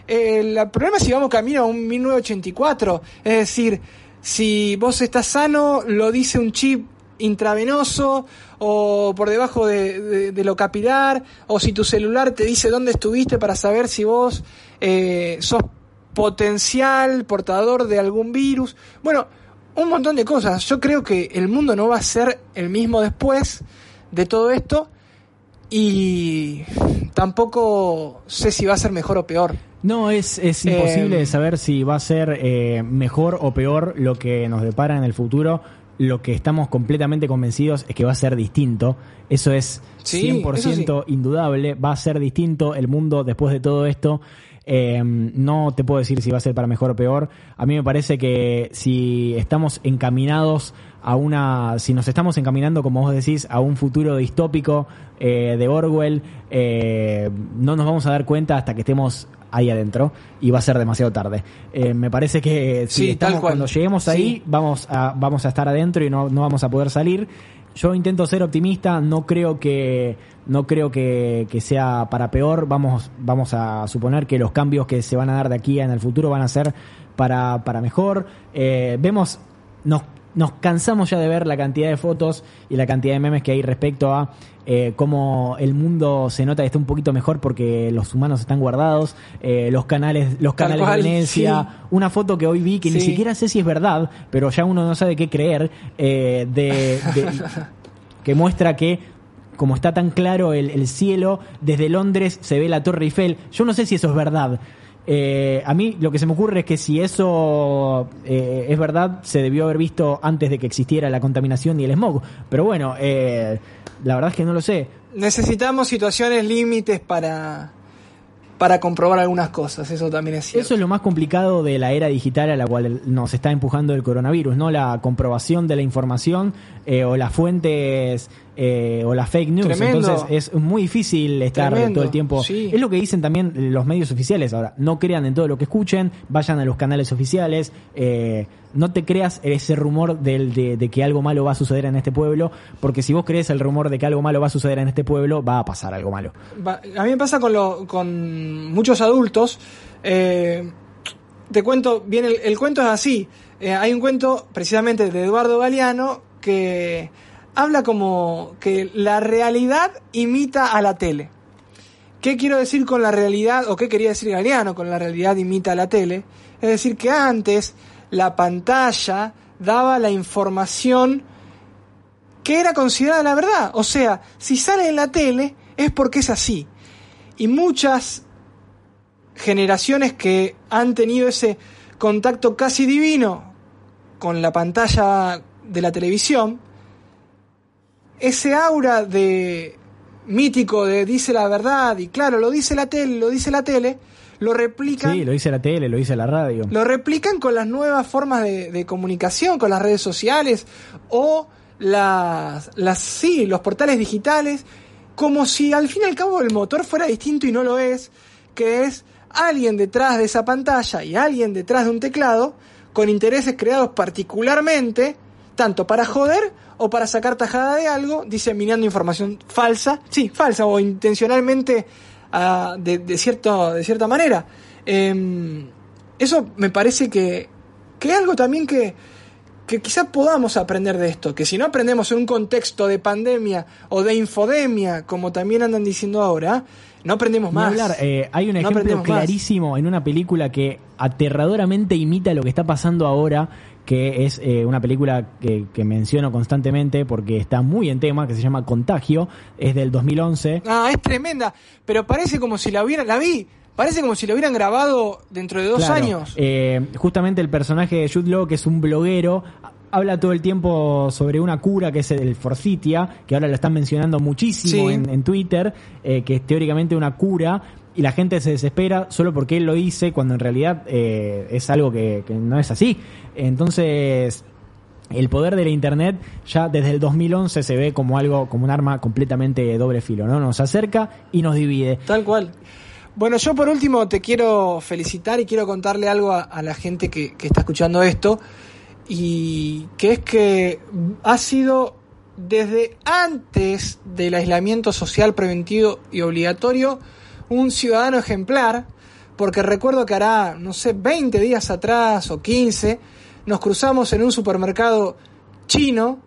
El problema es si vamos camino a un 1984, es decir, si vos estás sano, lo dice un chip intravenoso o por debajo de, de, lo capilar, o si tu celular te dice dónde estuviste para saber si vos eh, sos potencial portador de algún virus. Bueno, un montón de cosas. Yo creo que el mundo no va a ser el mismo después de todo esto y tampoco sé si va a ser mejor o peor. No, es, es imposible Eh, saber si va a ser eh, mejor o peor lo que nos depara en el futuro. Lo que estamos completamente convencidos es que va a ser distinto. Eso es Sí, 100% indudable. Va a ser distinto el mundo después de todo esto. Eh, no te puedo decir si va a ser para mejor o peor. A mí me parece que si estamos encaminados a una, si nos estamos encaminando, como vos decís, a un futuro distópico eh, de Orwell, eh, no nos vamos a dar cuenta hasta que estemos ahí adentro y va a ser demasiado tarde. Eh, me parece que si Sí, estamos, cuando lleguemos ahí Sí. vamos a vamos a estar adentro y no, no vamos a poder salir. Yo intento ser optimista, no creo que no creo que, que sea para peor. Vamos vamos a suponer que los cambios que se van a dar de aquí en el futuro van a ser para para mejor. Eh, vemos nos nos cansamos ya de ver la cantidad de fotos y la cantidad de memes que hay respecto a eh, cómo el mundo se nota que está un poquito mejor porque los humanos están guardados, eh, los canales, los canales cual, de Venecia, una foto que hoy vi que ni siquiera sé si es verdad, pero ya uno no sabe qué creer, eh, de, de- que muestra que como está tan claro el, el cielo, desde Londres se ve la Torre Eiffel. Yo no sé si eso es verdad. Eh, a mí lo que se me ocurre es que si eso eh, es verdad, se debió haber visto antes de que existiera la contaminación y el smog. Pero bueno, eh, la verdad es que no lo sé. Necesitamos situaciones límites para, para comprobar algunas cosas, eso también es cierto. Eso es lo más complicado de la era digital a la cual nos está empujando el coronavirus, ¿no? La comprobación de la información eh, o las fuentes eh, o las fake news. Tremendo. Entonces es muy difícil estar Tremendo, todo el tiempo. sí. Es lo que dicen también los medios oficiales ahora. No crean en todo lo que escuchen, vayan a los canales oficiales. eh, no te creas ese rumor del, de, de que algo malo va a suceder en este pueblo, porque si vos crees el rumor de que algo malo va a suceder en este pueblo, va a pasar algo malo. A mí me pasa con, lo- con muchos adultos. eh, te cuento, bien, el, el cuento es así. Eh, hay un cuento precisamente de Eduardo Galeano que habla como que la realidad imita a la tele. ¿Qué quiero decir con la realidad, o qué quería decir Galeano con la realidad imita a la tele? Es decir, que antes la pantalla daba la información que era considerada la verdad. O sea, si sale en la tele es porque es así. Y muchas generaciones que han tenido ese contacto casi divino con la pantalla de la televisión, ese aura de mítico de dice la verdad y claro, lo dice la tele, lo dice la tele, lo replican Sí, lo dice la tele, lo dice la radio. lo replican con las nuevas formas de, de comunicación, con las redes sociales o las, las sí, los portales digitales, como si al fin y al cabo el motor fuera distinto y no lo es, que es alguien detrás de esa pantalla y alguien detrás de un teclado con intereses creados particularmente tanto para joder o para sacar tajada de algo, diseminando información falsa, sí, falsa o intencionalmente ah, de, de, cierto, de cierta manera. Em, eso me parece que, que es algo también que, que quizás podamos aprender de esto, que si no aprendemos en un contexto de pandemia o de infodemia, como también andan diciendo ahora, no aprendemos más. hablar, eh, hay un No ejemplo más. clarísimo en una película que aterradoramente imita lo que está pasando ahora, que es eh, una película que, que menciono constantemente porque está muy en tema, que se llama Contagio, es del 2011. Ah, es tremenda, pero parece como si la hubieran, la vi, parece como si la hubieran grabado dentro de dos Claro, años. eh, justamente el personaje de Jude Law, que es un bloguero, habla todo el tiempo sobre una cura que es el Forsythia, que ahora lo están mencionando muchísimo Sí. en, en Twitter, eh, que es teóricamente una cura. Y la gente se desespera solo porque él lo dice, cuando en realidad eh, es algo que, que no es así. Entonces, el poder de la internet ya desde el 2011 se ve como algo, como un arma completamente de doble filo, ¿no? Nos acerca y nos divide. Tal cual. Bueno, yo por último te quiero felicitar y quiero contarle algo a, a la gente que, que está escuchando esto, y que es que ha sido desde antes del aislamiento social preventivo y obligatorio un ciudadano ejemplar, porque recuerdo que hará, no sé, 20 días atrás o 15, nos cruzamos en un supermercado chino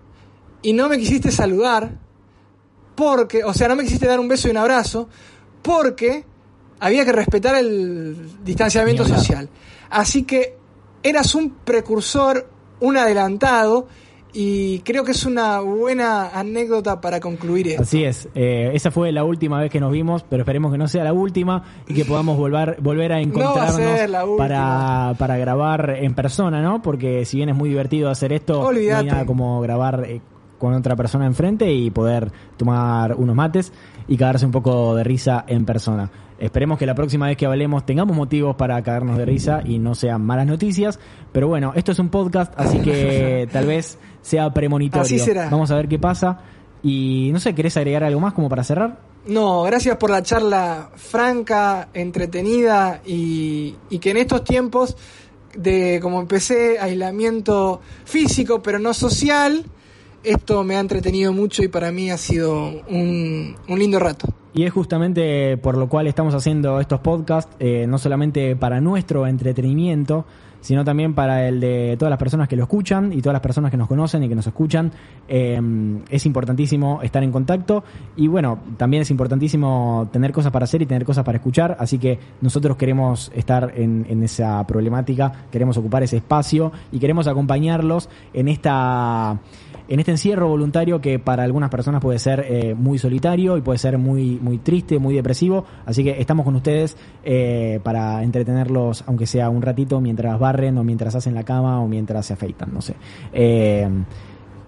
y no me quisiste saludar, porque, o sea, no me quisiste dar un beso y un abrazo, porque había que respetar el distanciamiento social. Así que eras un precursor, un adelantado, y creo que es una buena anécdota para concluir esto. Así es, eh, esa fue la última vez que nos vimos, pero esperemos que no sea la última y que podamos volver, volver a No encontrarnos la para, para grabar en persona, ¿no? Porque si bien es muy divertido hacer esto, no hay nada como grabar eh, con otra persona enfrente y poder tomar unos mates y cagarse un poco de risa en persona. Esperemos que la próxima vez que hablemos tengamos motivos para cagarnos de risa y no sean malas noticias. Pero bueno, esto es un podcast, así que tal vez sea premonitorio. Así será. Vamos a ver qué pasa. Y no sé, ¿querés agregar algo más como para cerrar? No, gracias por la charla franca, entretenida y, y que en estos tiempos de, como empecé, aislamiento físico pero no social, esto me ha entretenido mucho y para mí ha sido un, un lindo rato. Y es justamente por lo cual estamos haciendo estos podcasts, eh, no solamente para nuestro entretenimiento, sino también para el de todas las personas que lo escuchan y todas las personas que nos conocen y que nos escuchan. Eh, es importantísimo estar en contacto y bueno, también es importantísimo tener cosas para hacer y tener cosas para escuchar, así que nosotros queremos estar en, esa problemática, queremos ocupar ese espacio y queremos acompañarlos en esta en este encierro voluntario que para algunas personas puede ser eh, muy solitario y puede ser muy, muy triste, muy depresivo. Así que estamos con ustedes eh, para entretenerlos, aunque sea un ratito, mientras barren o mientras hacen la cama o mientras se afeitan, no sé. Eh,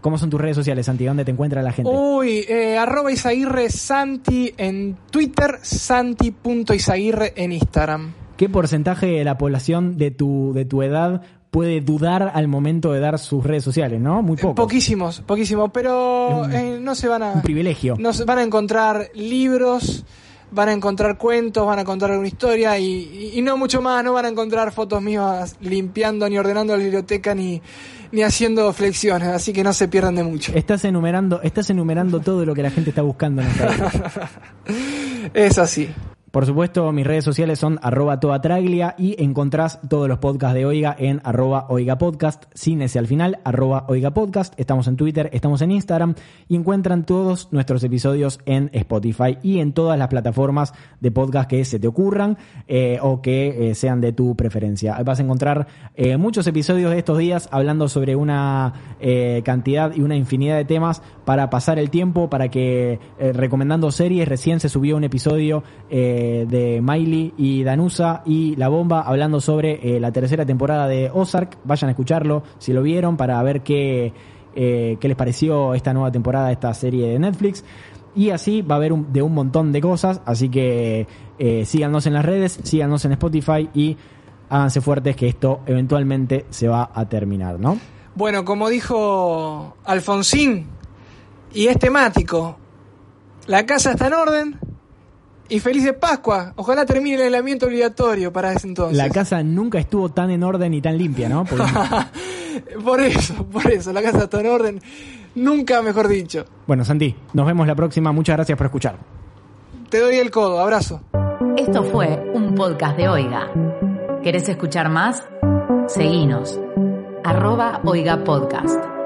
¿Cómo son tus redes sociales, Santi? ¿Dónde te encuentra la gente? Uy, eh, arroba Isaguirre Santi en Twitter, santi.isaguirre en Instagram. ¿Qué porcentaje de la población de tu, de tu edad puede dudar al momento de dar sus redes sociales, no? Muy poco. Poquísimos, poquísimos, pero un- eh, no se van a... Un privilegio. No se- van a encontrar libros, van a encontrar cuentos, van a encontrar una historia y, y- y no mucho más, no van a encontrar fotos mías limpiando ni ordenando la biblioteca ni, ni haciendo flexiones, así que no se pierdan de mucho. Estás enumerando, estás enumerando todo lo que la gente está buscando en esta. Es así. Por supuesto, mis redes sociales son arroba toatraglia y encontrás todos los podcasts de Oiga en arroba Oiga Podcast, sin ese al final, arroba Oiga Podcast. Estamos en Twitter, estamos en Instagram y encuentran todos nuestros episodios en Spotify y en todas las plataformas de podcast que se te ocurran eh, o que eh, sean de tu preferencia. Vas a encontrar eh, muchos episodios de estos días hablando sobre una eh, cantidad y una infinidad de temas para pasar el tiempo, para que eh, recomendando series, recién se subió un episodio eh, de Miley y Danusa y La Bomba hablando sobre eh, la tercera temporada de Ozark. Vayan a escucharlo si lo vieron para ver qué, eh, qué les pareció esta nueva temporada, esta serie de Netflix. Y así va a haber un- de un montón de cosas, así que síganos en las redes, síganos en Spotify y háganse fuertes que esto eventualmente se va a terminar, ¿no? Bueno, como dijo Alfonsín, y es temático, la casa está en orden y feliz de Pascua. Ojalá termine el aislamiento obligatorio para ese entonces. La casa nunca estuvo tan en orden y tan limpia, ¿no? Porque- por eso, por eso, la casa está en orden. Nunca mejor dicho. bueno, Santi, nos vemos la próxima. Muchas gracias por escuchar. Te doy el codo, abrazo. Esto fue un podcast de Oiga. ¿Querés escuchar más? Seguinos. Arroba Oiga Podcast.